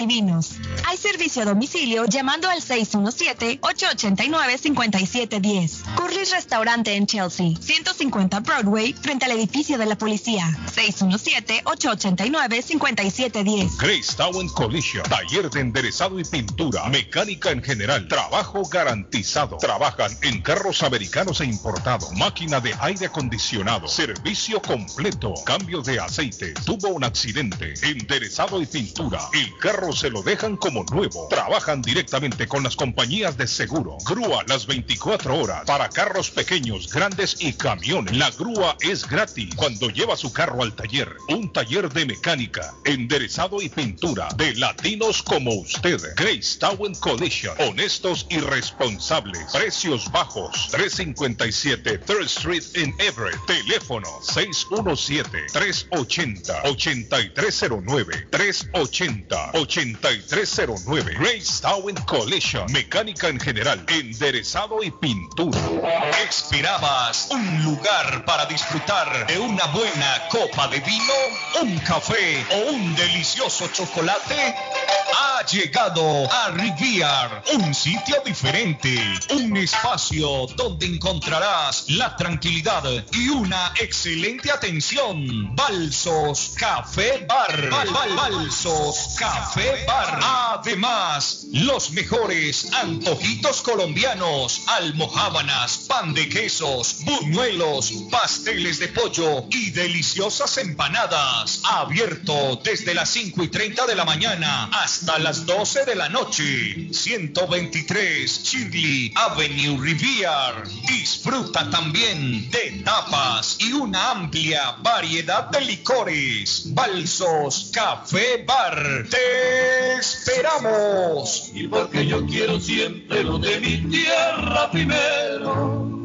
y. Hay servicio a domicilio llamando al 617-889-5710. Curly's Restaurante en Chelsea, 150 Broadway, frente al edificio de la policía. 617-889-5710. Grace Town Collision, taller de enderezado y pintura, mecánica en general, trabajo garantizado. Trabajan en carros americanos e importados, máquina de aire acondicionado, servicio completo, cambio de aceite, tuvo un accidente, enderezado y pintura. El carro se lo dejan como nuevo. Trabajan directamente con las compañías de seguro. Grúa las 24 horas para carros pequeños, grandes y camiones. La grúa es gratis cuando lleva su carro al taller. Un taller de mecánica, enderezado y pintura de latinos como usted. Grace Town Collision. Honestos y responsables. Precios bajos. 357 3rd Street en Everett. Teléfono 617-380-8309. 380-8309. Grace Town Collision. Mecánica en general. Enderezado y pintura. ¿Esperabas un lugar para disfrutar de una buena copa de vino, un café o un delicioso chocolate? Ha llegado a Riviar, un sitio diferente, un espacio donde encontrarás la tranquilidad y una excelente atención. Balsos Café Bar. Bal- Balsos Café Además, los mejores antojitos colombianos, almohábanas, pan de quesos, buñuelos, pasteles de pollo y deliciosas empanadas. Abierto desde las 5 y 30 de la mañana hasta las 12 de la noche. 123 Chigli Avenue Rivier. Disfruta también de tapas y una amplia variedad de licores. Balsos Café Bar. ¡Te esperamos! Y porque yo quiero siempre lo de mi tierra primero.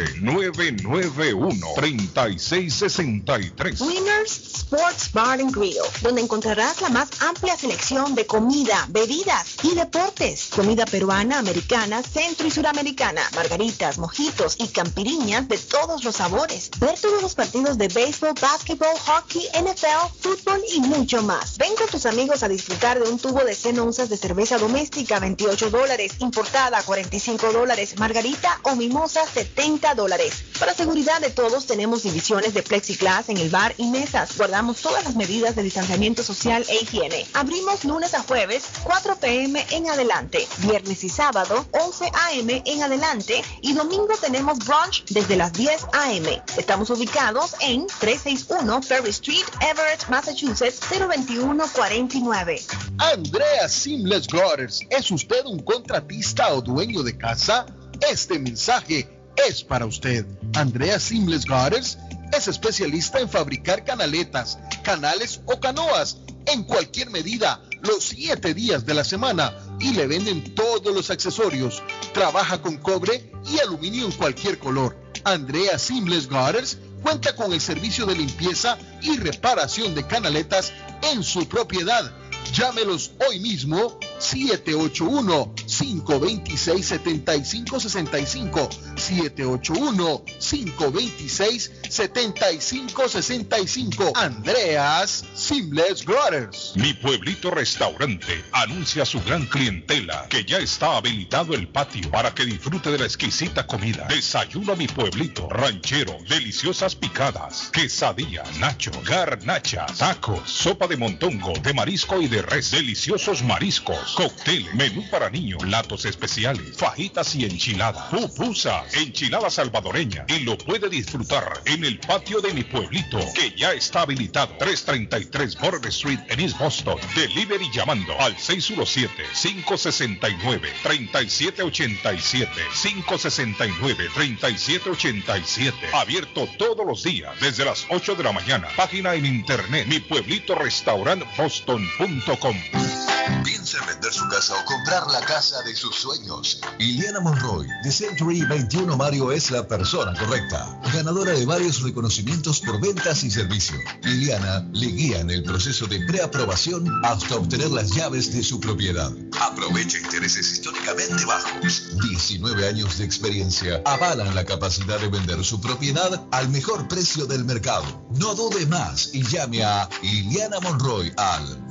991-3663. Winners Sports Bar and Grill, donde encontrarás la más amplia selección de comida, bebidas y deportes. Comida peruana, americana, centro y suramericana, margaritas, mojitos y campiriñas de todos los sabores. Ver todos los partidos de béisbol, básquetbol, hockey, NFL, fútbol y mucho más. Ven con tus amigos a disfrutar de un tubo de 100 onzas de cerveza doméstica, 28 dólares, importada, 45 dólares, margarita o mimosa, 70 dólares. Para seguridad de todos, tenemos divisiones de plexiglas en el bar y mesas. Guardamos todas las medidas de distanciamiento social e higiene. Abrimos lunes a jueves, 4 pm en adelante. Viernes y sábado, 11 am en adelante. Y domingo tenemos brunch desde las 10 am. Estamos ubicados en 361 Ferry Street, Everett, Massachusetts, 02149. Andrea Seamless Gutters, ¿es usted un contratista o dueño de casa? Este mensaje es para usted. Andrea Seamless Gutters es especialista en fabricar canaletas, canales o canoas en cualquier medida, los siete días de la semana y le venden todos los accesorios. Trabaja con cobre y aluminio en cualquier color. Andrea Seamless Gutters cuenta con el servicio de limpieza y reparación de canaletas en su propiedad. Llámelos hoy mismo 781-526-7565. 781-526-7565. Andreas Simles Brothers. Mi pueblito restaurante anuncia a su gran clientela que ya está habilitado el patio para que disfrute de la exquisita comida. Desayuno a mi pueblito ranchero, deliciosas picadas, quesadilla, nacho, garnachas, tacos, sopa de montongo, de marisco y de res, deliciosos mariscos, cóctel, menú para niños, platos especiales, fajitas y enchiladas, pupusas, enchilada salvadoreña y lo puede disfrutar en el patio de mi pueblito que ya está habilitado 333 Border Street en East Boston. Delivery llamando al 617-569-3787. 569-3787. Abierto todos los días desde las 8 de la mañana. Página en internet mi pueblito restaurant boston.com. Piensa en vender su casa o comprar la casa de sus sueños. Iliana Monroy, de Century 21 Mario, es la persona correcta. Ganadora de varios reconocimientos por ventas y servicio. Iliana le guía en el proceso de preaprobación hasta obtener las llaves de su propiedad. Aprovecha intereses históricamente bajos. 19 años de experiencia avalan la capacidad de vender su propiedad al mejor precio del mercado. No dude más y llame a Iliana Monroy al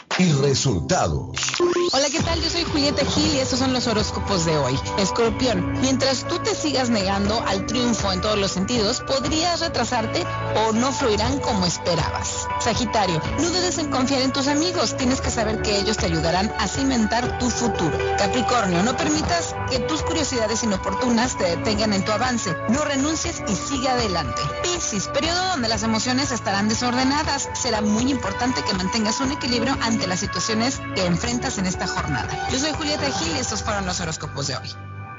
y resultados. Hola, ¿qué tal? Yo soy Julieta Gil y estos son los horóscopos de hoy. Escorpión, mientras tú te sigas negando al triunfo en todos los sentidos, podrías retrasarte o no fluirán como esperabas. Sagitario, no dudes en confiar en tus amigos, tienes que saber que ellos te ayudarán a cimentar tu futuro. Capricornio, no permitas que tus curiosidades inoportunas te detengan en tu avance, no renuncies y sigue adelante. Piscis, periodo donde las emociones estarán desordenadas, será muy importante que mantengas un equilibrio ante las situaciones que enfrentas en esta jornada. Yo soy Julieta Gil y estos fueron los horóscopos de hoy.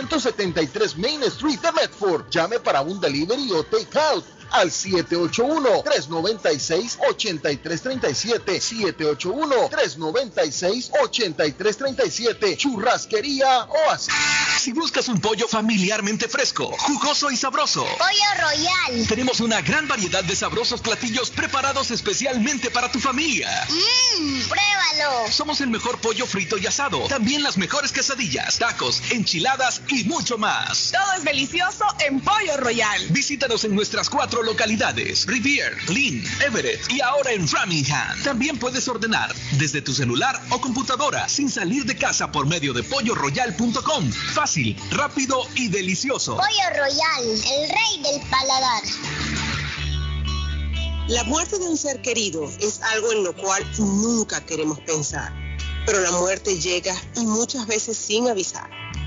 373 Main Street de Medford. Llame para un delivery o take out al 781-396-8337. 781-396-8337. Churrasquería Oasis. Si buscas un pollo familiarmente fresco, jugoso y sabroso. Pollo Royal. Tenemos una gran variedad de sabrosos platillos preparados especialmente para tu familia. Mmm, pruébalo. Somos el mejor pollo frito y asado. También las mejores quesadillas, tacos, enchiladas y mucho más. Todo es delicioso en Pollo Royal. Visítanos en nuestras cuatro localidades: Rivier, Lynn, Everett y ahora en Framingham. También puedes ordenar desde tu celular o computadora sin salir de casa por medio de polloroyal.com. Fácil, rápido y delicioso. Pollo Royal, el rey del paladar. La muerte de un ser querido es algo en lo cual nunca queremos pensar, pero la muerte llega y muchas veces sin avisar.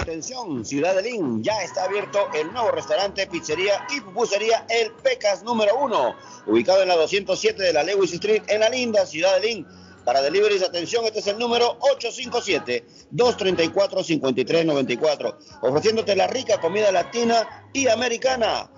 Atención, Ciudad de Lin, ya está abierto el nuevo restaurante, pizzería y pupusería El Pecas número uno, ubicado en la 207 de la Lewis Street en la linda Ciudad de Lin. Para deliveries, atención, este es el número 857-234-5394, ofreciéndote la rica comida latina y americana.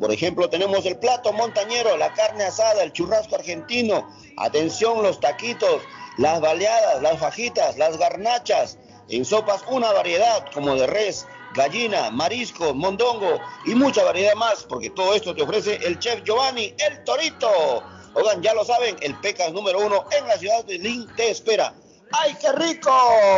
Por ejemplo, tenemos el plato montañero, la carne asada, el churrasco argentino. Atención, los taquitos, las baleadas, las fajitas, las garnachas. En sopas una variedad como de res, gallina, marisco, mondongo y mucha variedad más, porque todo esto te ofrece el chef Giovanni, el Torito. Oigan, ya lo saben, el Pecas número uno en la ciudad de Lin te espera. ¡Ay, qué rico!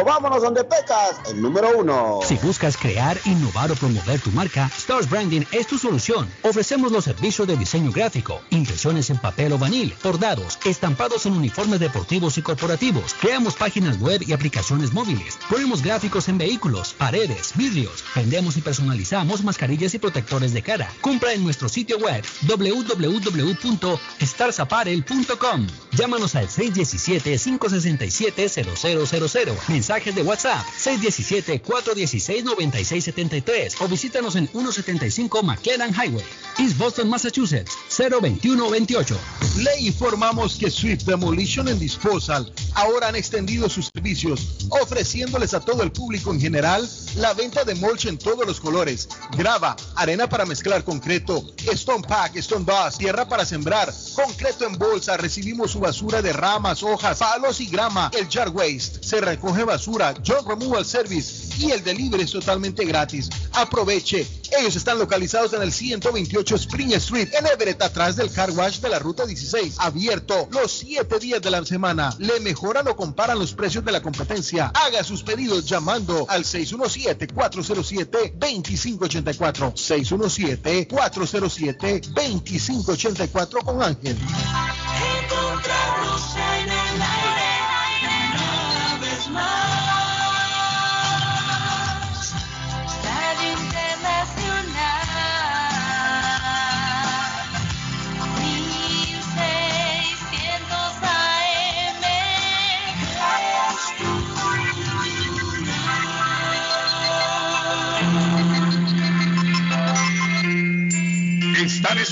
Vámonos donde pecas, el número uno. Si buscas crear, innovar o promover tu marca, Stars Branding es tu solución. Ofrecemos los servicios de diseño gráfico, impresiones en papel o vanil, bordados, estampados en uniformes deportivos y corporativos. Creamos páginas web y aplicaciones móviles. Ponemos gráficos en vehículos, paredes, vidrios. Vendemos y personalizamos mascarillas y protectores de cara. Compra en nuestro sitio web www.starsapparel.com. Llámanos al 617 567 0000. Mensajes de WhatsApp 617-416-9673 o visítanos en 175 McLennan Highway, East Boston, Massachusetts 02128. Le informamos que Swift Demolition and Disposal ahora han extendido sus servicios, ofreciéndoles a todo el público en general la venta de mulch en todos los colores, grava, arena para mezclar concreto, stone pack, stone dust, tierra para sembrar, concreto en bolsa, recibimos su basura de ramas, hojas, palos y grama, el waste, se recoge basura, John Removal Service y el delivery es totalmente gratis. Aproveche. Ellos están localizados en el 128 Spring Street, en Everett, atrás del car wash de la ruta 16. Abierto los 7 días de la semana. Le mejoran o comparan los precios de la competencia. Haga sus pedidos llamando al 617-407-2584. 617-407-2584 con Ángel.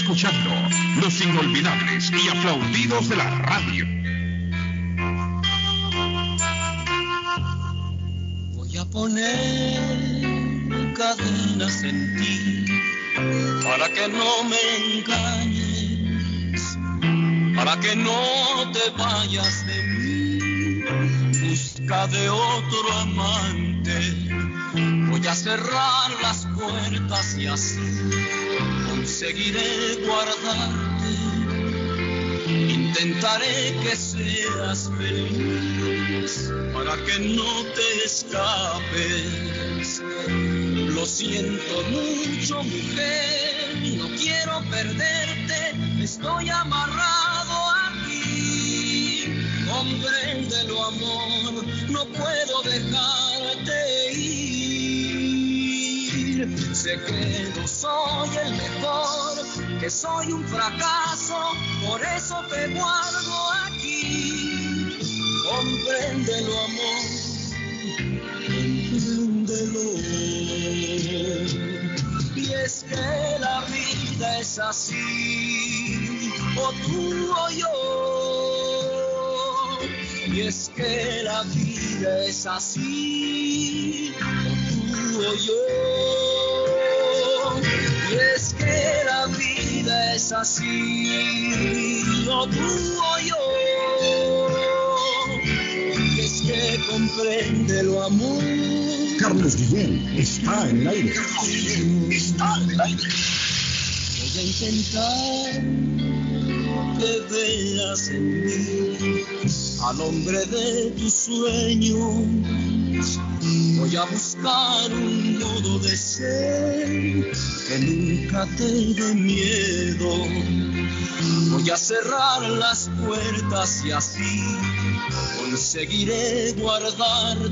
Escuchando los inolvidables y aplaudidos de la radio. Voy a poner cadenas en ti para que no me engañes, para que no te vayas de mí. Busca de otro amante. Voy a cerrar las puertas y así conseguiré guardarte. Intentaré que seas feliz para que no te escapes. Lo siento mucho, mujer, no quiero perderte, estoy amarrado aquí. Compréndelo, amor, no puedo soy un fracaso, por eso te guardo aquí. Compréndelo, amor, compréndelo. Y es que la vida es así, o tú o yo. Y es que la vida es así, o tú o yo. Y es que es así, o tú o yo. Y es que comprende lo amor. Carlos Guillén está en el aire. está en el aire. Voy a intentar que veas en mí al hombre de tus sueños. Voy a buscar un modo de ser que nunca te dé miedo. Voy a cerrar las puertas y así conseguiré guardarte.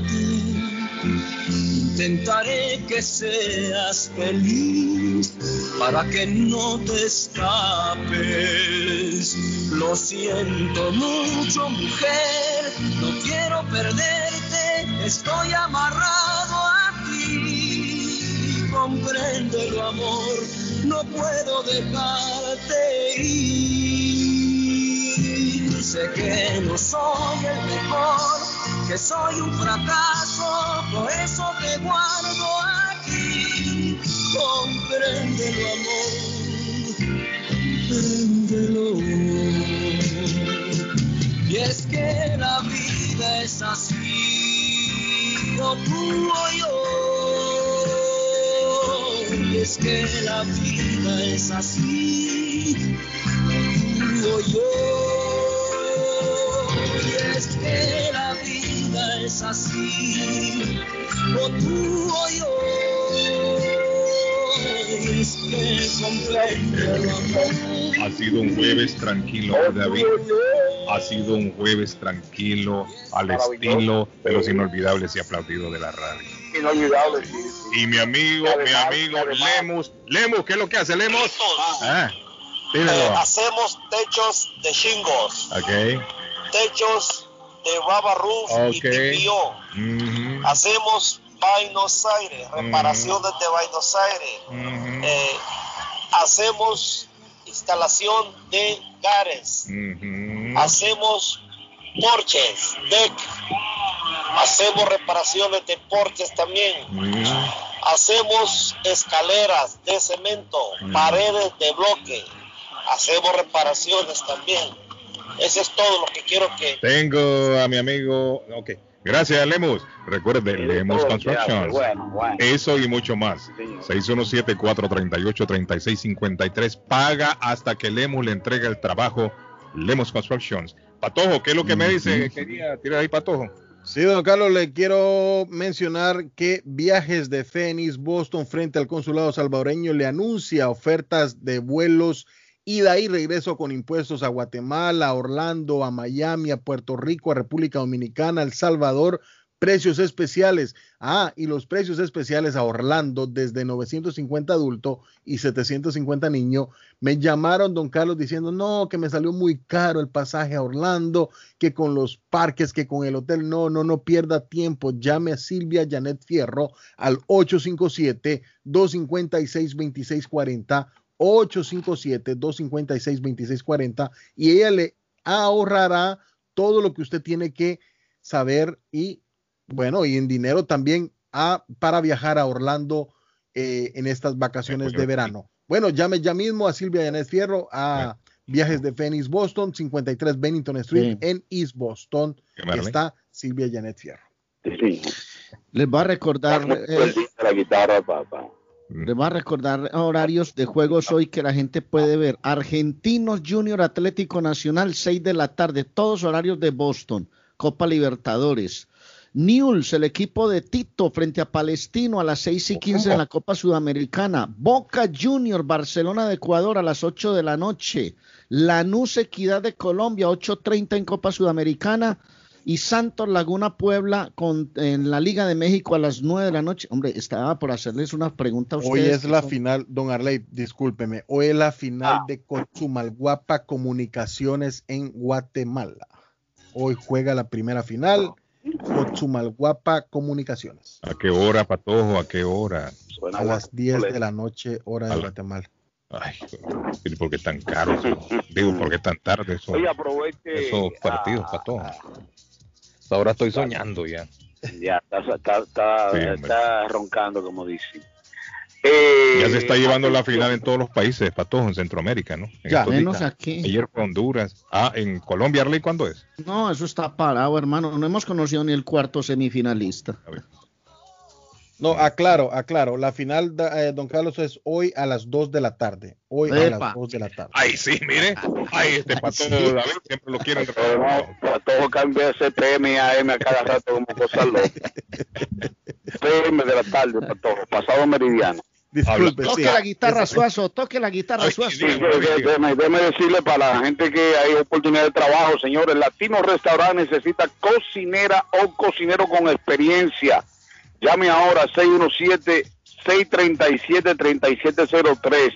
Intentaré que seas feliz para que no te escapes. Lo siento mucho, mujer, no quiero perderte, estoy amarrado a ti. Compréndelo, amor, no puedo dejarte ir. Sé que no soy el mejor, que soy un fracaso, por eso te guardo aquí. Compréndelo, amor, compréndelo. Y es que la vida es así, o tú o yo. Y es que la vida es así, tú o yo. Y es que la vida es así, o tú o yo. Ha sido un jueves tranquilo, David. Ha sido un jueves tranquilo, al estilo de los inolvidables y aplaudidos de la radio. Inolvidable, sí. Y mi amigo, mi amigo Lemus. Lemus, ¿qué es lo que hace Lemus? Ah. Eh, hacemos techos de chingos, Ok. techos de Baba Roof y. TPO. Ujú. Hacemos Buenos Aires, reparaciones de Buenos Aires. Eh, hacemos instalación de gares. Hacemos porches, deck. Hacemos reparaciones de porches también. Hacemos escaleras de cemento, paredes de bloque. Hacemos reparaciones también. Eso es todo lo que quiero que Tengo a mi amigo. Ok. Gracias, Lemus. Recuerde, Lemus todo, Constructions. bueno, bueno. Eso y mucho más. 617-438-3653. Paga hasta que Lemus le entregue el trabajo. Lemus Constructions. Patojo, ¿qué es lo que me dice? Quería tirar ahí, Patojo. Sí, don Carlos, le quiero mencionar que Viajes de Phoenix, Boston, frente al consulado salvadoreño, le anuncia ofertas de vuelos ida y regreso con impuestos a Guatemala, a Orlando, a Miami, a Puerto Rico, a República Dominicana, a El Salvador, precios especiales. Ah, y los precios especiales a Orlando desde 950 adulto y 750 niño. Me llamaron, don Carlos, diciendo, no, que me salió muy caro el pasaje a Orlando, que con los parques, que con el hotel. No, no, no pierda tiempo. Llame a Silvia Janet Fierro al 857-256-2640. 857-256-2640 y ella le ahorrará todo lo que usted tiene que saber y bueno, y en dinero también a, para viajar a Orlando eh, en estas vacaciones de verano. Bueno, llame ya mismo a Silvia Yanet Fierro a Viajes de Phoenix Boston, 53 Bennington Street en East Boston. Está Silvia Janet Fierro. Les va a recordar, eh, la guitarra, papá. A recordar horarios de juegos hoy que la gente puede ver. Argentinos Junior Atlético Nacional, 6 de la tarde, todos horarios de Boston, Copa Libertadores. Newell's, el equipo de Tito frente a Palestino a las 6 y 15 en la Copa Sudamericana. Boca Junior, Barcelona de Ecuador a las 8 de la noche. Lanús Equidad de Colombia, 8.30 en Copa Sudamericana. Y Santos Laguna Puebla con, en la Liga de México a las 9 de la noche. Hombre, estaba por hacerles una pregunta a ustedes. Hoy es la final, don Arley, discúlpeme, hoy es la final de Cochumalguapa Comunicaciones en Guatemala. Hoy juega la primera final Cochumalguapa Comunicaciones. ¿A qué hora, Patojo? ¿A qué hora? A las 10 de la noche, hora de Guatemala. Ay, ¿por qué tan caro? Digo, ¿por qué tan tarde eso, Oye, aproveche esos partidos, Patojo? Ahora estoy soñando ya. Ya, está, está, está, Sí, está roncando, como dicen. Eh, Ya se está llevando la final en todos los países, Patojo, en Centroamérica, ¿no? En Ya, menos aquí. Ayer fue Honduras. Ah, en Colombia, Arley, ¿cuándo es? No, eso está parado, hermano. No hemos conocido ni el cuarto semifinalista. No, aclaro, aclaro. La final, da- eh, don Carlos, es hoy a las 2 de la tarde. Hoy a Epa. las 2 de la tarde. Ay, sí, mire. Ay, este Patojo, David, siempre lo quieren. Para todo cambia ese PM y AM a cada rato como cosas locas. PM de la tarde, para todo, pasado meridiano. Disculpe, Toque la guitarra, Suazo. Toque la guitarra, Suazo. Sí, de- de- déjeme, déjeme decirle para la gente que hay oportunidad de trabajo, señores, Latino Restaurant necesita cocinera o cocinero con experiencia. Llame ahora 617-637-3703.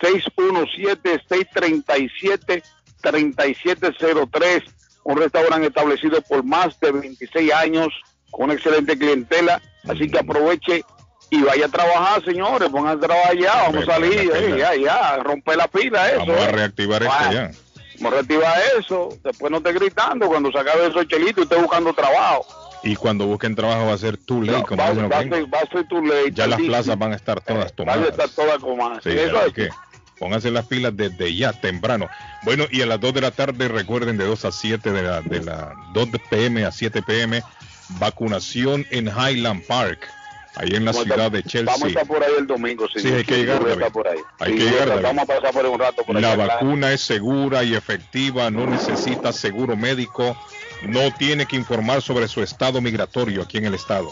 617-637-3703. Un restaurante establecido por más de 26 años, con una excelente clientela. Así que aproveche y vaya a trabajar, señores. Pongan a trabajar ya, vamos a salir, eh, ya, ya, romper la pila, eso. Vamos a eh. reactivar esto Bueno, ya. Vamos a reactivar eso. Después no esté gritando cuando se acabe esos chelitos y esté buscando trabajo. Y cuando busquen trabajo va a ser too late, como Va, va va a ser too late, Ya las plazas van a estar todas Van a tomadas. estar todas comadas. Sí, Eso es. que pónganse las pilas desde ya, temprano. Bueno, y a las 2 de la tarde, recuerden, de 2 a 7, de la, de la 2 de pm a 7 pm, vacunación en Highland Park, ahí en la Vamos ciudad de Chelsea. Vamos a estar por ahí el domingo. Sí, señor. hay que llegar, David. por ahí. Hay Sí, que llegar, David. Vamos a pasar por un rato por. La vacuna es segura y efectiva, no necesita seguro médico, no tiene que informar sobre su estado migratorio aquí en el estado.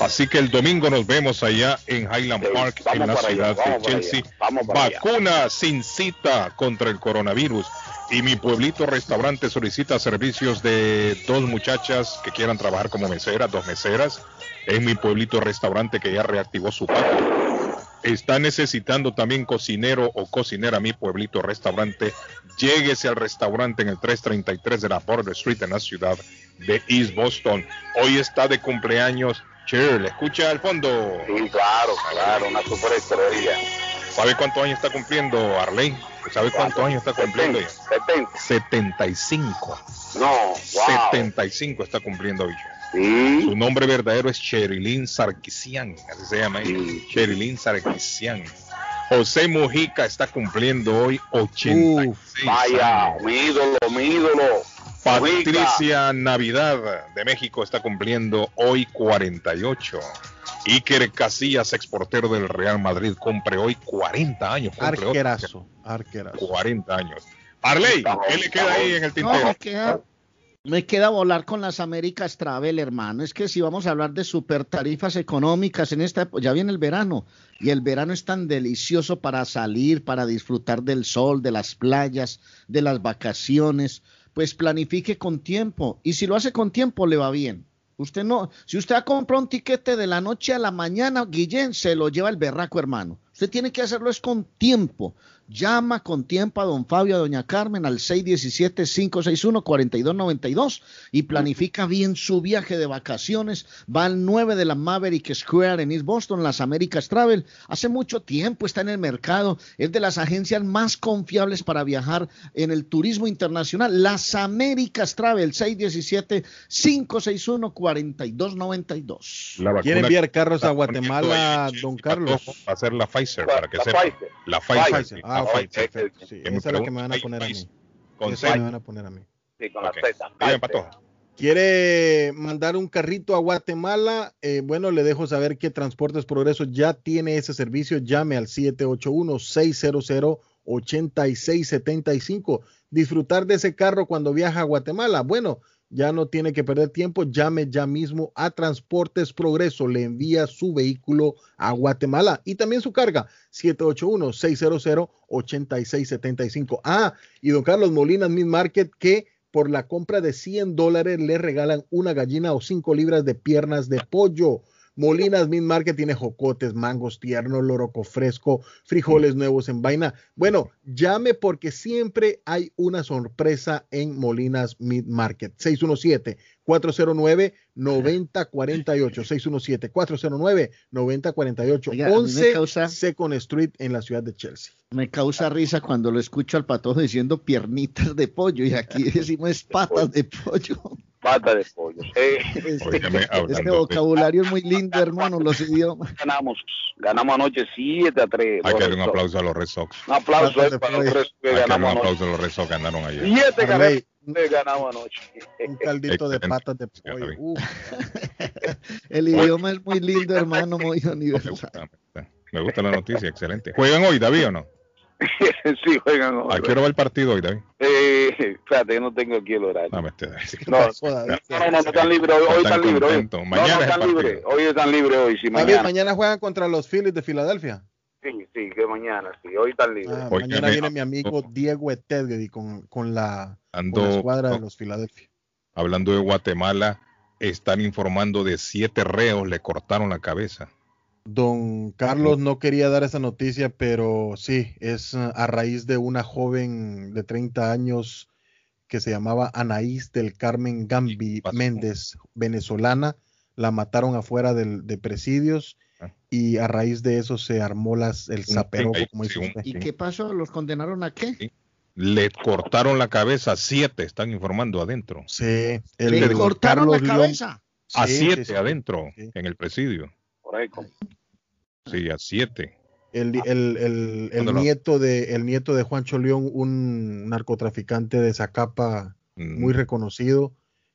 Así que el domingo nos vemos allá en Highland Sí, Park, en la allá, ciudad de Chelsea. vamos para allá. Vacuna sin cita contra el coronavirus. Y mi pueblito restaurante solicita servicios de dos muchachas que quieran trabajar como meseras, dos meseras. Es mi pueblito restaurante que ya reactivó su patio. Está necesitando también cocinero o cocinera mi pueblito restaurante. Lléguese al restaurante en el 333 de la Border Street en la ciudad de East Boston. Hoy está de cumpleaños Cher. ¿Le escucha al fondo? Sí, claro, claro, una superestrella. ¿Sabe cuántos años está cumpliendo Arley? ¿Sabe cuántos años está cumpliendo? 70. 75. No, wow. 75 está cumpliendo hoy. Sí. Su nombre verdadero es Cherilyn Sarkisian, así se llama ella. Cherilyn Sarkisian. José Mujica está cumpliendo hoy 86 Vaya, años. mi ídolo, mi ídolo. Patricia Navidad de México está cumpliendo hoy 48. Iker Casillas, exportero del Real Madrid, cumple hoy 40 años. Arquerazo, arquerazo. 40 años. Arley, ¿qué le queda ahí en el No, tintero? me queda, me queda volar con las Américas Travel, hermano. Es que si vamos a hablar de super tarifas económicas en esta ya viene el verano y el verano es tan delicioso para salir, para disfrutar del sol, de las playas, de las vacaciones. Pues planifique con tiempo y si lo hace con tiempo le va bien. Usted no, si usted ha comprado un tiquete de la noche a la mañana, Guillén, se lo lleva el berraco, hermano. Usted tiene que hacerlo es con tiempo. Llama con tiempo a don Fabio, a doña Carmen al 617-561-4292 y planifica bien su viaje de vacaciones. Va al 9 de la Maverick Square en East Boston, las Américas Travel. Hace mucho tiempo está en el mercado. Es de las agencias más confiables para viajar en el turismo internacional. Las Américas Travel, 617-561-4292. La vacuna- ¿Quiere enviar carros a la- Guatemala, don Carlos? Va a ser la Pfizer, para que La sepa. Pfizer. La Pfizer. Pfizer. sí, Ah, la Pfizer. perfecto. Sí, esa es la que me van a poner a mí. Con Esa me van a poner a mí. Sí, con la Ok. Z. ¿Quiere mandar un carrito a Guatemala? Eh, bueno, le dejo saber que Transportes Progreso ya tiene ese servicio. Llame al 781-600-8675. Disfrutar de ese carro cuando viaja a Guatemala. Bueno, ya no tiene que perder tiempo. Llame ya mismo a Transportes Progreso. Le envía su vehículo a Guatemala y también su carga. 781-600-8675. Ah, y don Carlos Molinas Mid Market que por la compra de 100 dólares le regalan una gallina o 5 libras de piernas de pollo. Molinas Meat Market tiene jocotes, mangos tiernos, loroco fresco, frijoles nuevos en vaina. Bueno, llame porque siempre hay una sorpresa en Molinas Meat Market. 617-409-9048. 617-409-9048. 11 causa- Second Street en la ciudad de Chelsea. Me causa risa cuando lo escucho al patojo diciendo piernitas de pollo y aquí decimos patas de pollo. Pata de pollo. Eh, Este de- vocabulario es muy lindo, hermano, los idiomas. ganamos, ganamos anoche 7 a 3. Hay que darle un aplauso a los Red Sox. Un aplauso eh, para los pollo. tres que Hay que darle un ganamos anoche. aplauso a los Red Sox ganaron ayer. 7 Arley, ganamos anoche. un caldito de patas de pollo. El idioma es muy lindo, hermano, muy Me universal. gusta, me gusta. Me gusta la noticia, excelente. ¿Juegan hoy, David, o no? sí, juegan hoy. ¿A qué hora va el partido hoy, David? Eh, espérate, yo no tengo aquí el horario. No, me estoy No, no, no, no, están libres hoy, hoy Están libres. Hoy. No, no están libres. Hoy están libres hoy, sí, David, mañana. juegan contra los Phillies de Filadelfia. Sí, sí, que mañana, sí, hoy están libres. Ah, mañana viene mi amigo Diego Etedgedi con, con, la, Ando- la escuadra de los Filadelfia. Hablando de Guatemala, están informando de siete reos le cortaron la cabeza. Don Carlos no quería dar esa noticia, pero sí, es a raíz de una joven de 30 años que se llamaba Anaís del Carmen Gambi? Méndez, venezolana. La mataron afuera del, de presidios Ah. y a raíz de eso se armó las, el como dice sí, usted. ¿Y qué pasó? ¿Los condenaron a qué? Le cortaron la cabeza, siete están informando adentro. Sí, el Le cortaron la León- cabeza. A Sí, siete sí, sí. adentro, Sí. en el presidio. Correcto. Sí, a siete. El, el, el, el ¿Dónde lo- nieto de, el nieto de Juancho León, un narcotraficante de Zacapa Mm, muy reconocido,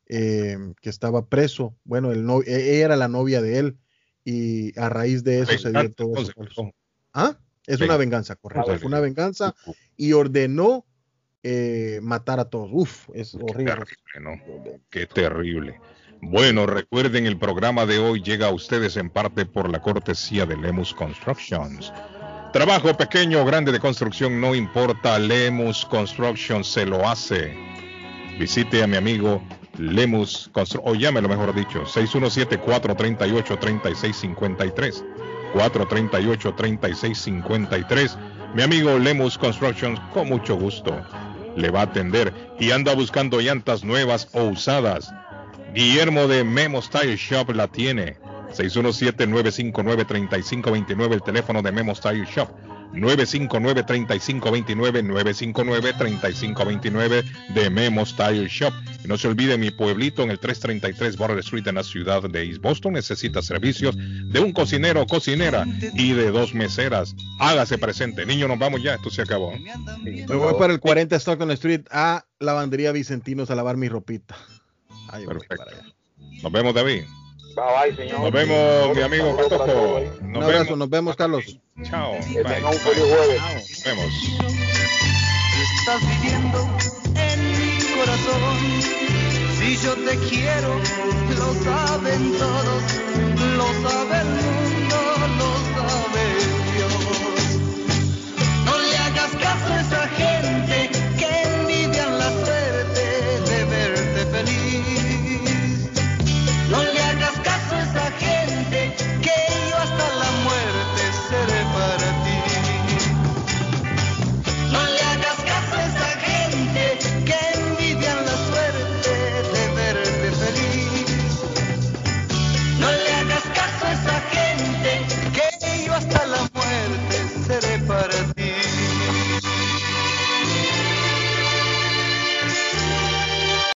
eh, que estaba preso. Bueno, el no, e- ella era la novia de él y a raíz de eso se dio venganza, todo eso. ¿Ah? Es una venganza, correcto. Fue una venganza y ordenó eh, matar a todos. Uf, es Qué horrible. terrible, ¿no? Qué terrible. Bueno, recuerden, el programa de hoy llega a ustedes en parte por la cortesía de Lemus Constructions. Trabajo pequeño o grande de construcción, no importa, Lemus Construction se lo hace. Visite a mi amigo Lemus Construction, o llámelo mejor dicho, 617-438-3653. 438-3653. Mi amigo Lemus Construction, con mucho gusto, le va a atender y anda buscando llantas nuevas o usadas. Guillermo de Memo Style Shop la tiene. 617-959-3529, el teléfono de Memo Style Shop. 959-3529, 959-3529 de Memo Style Shop. Y no se olvide mi pueblito en el 333 Border Street en la ciudad de East Boston. Necesita servicios de un cocinero o cocinera y de dos meseras. Hágase presente. Niño, nos vamos ya. Esto se acabó. Me voy para el 40 Stockton Street a Lavandería Vicentinos a lavar mi ropita. Ahí voy Perfecto. para allá. Nos vemos, David. Bye bye, señor. Nos vemos, mi amigo Nos un abrazo, vemos. nos vemos, Carlos. Chao. Un feliz jueves. Nos vemos. Estás viviendo en mi corazón. Si yo te quiero, lo saben todos, lo sabe el mundo, lo sabe Dios. No le hagas caso a esa gente.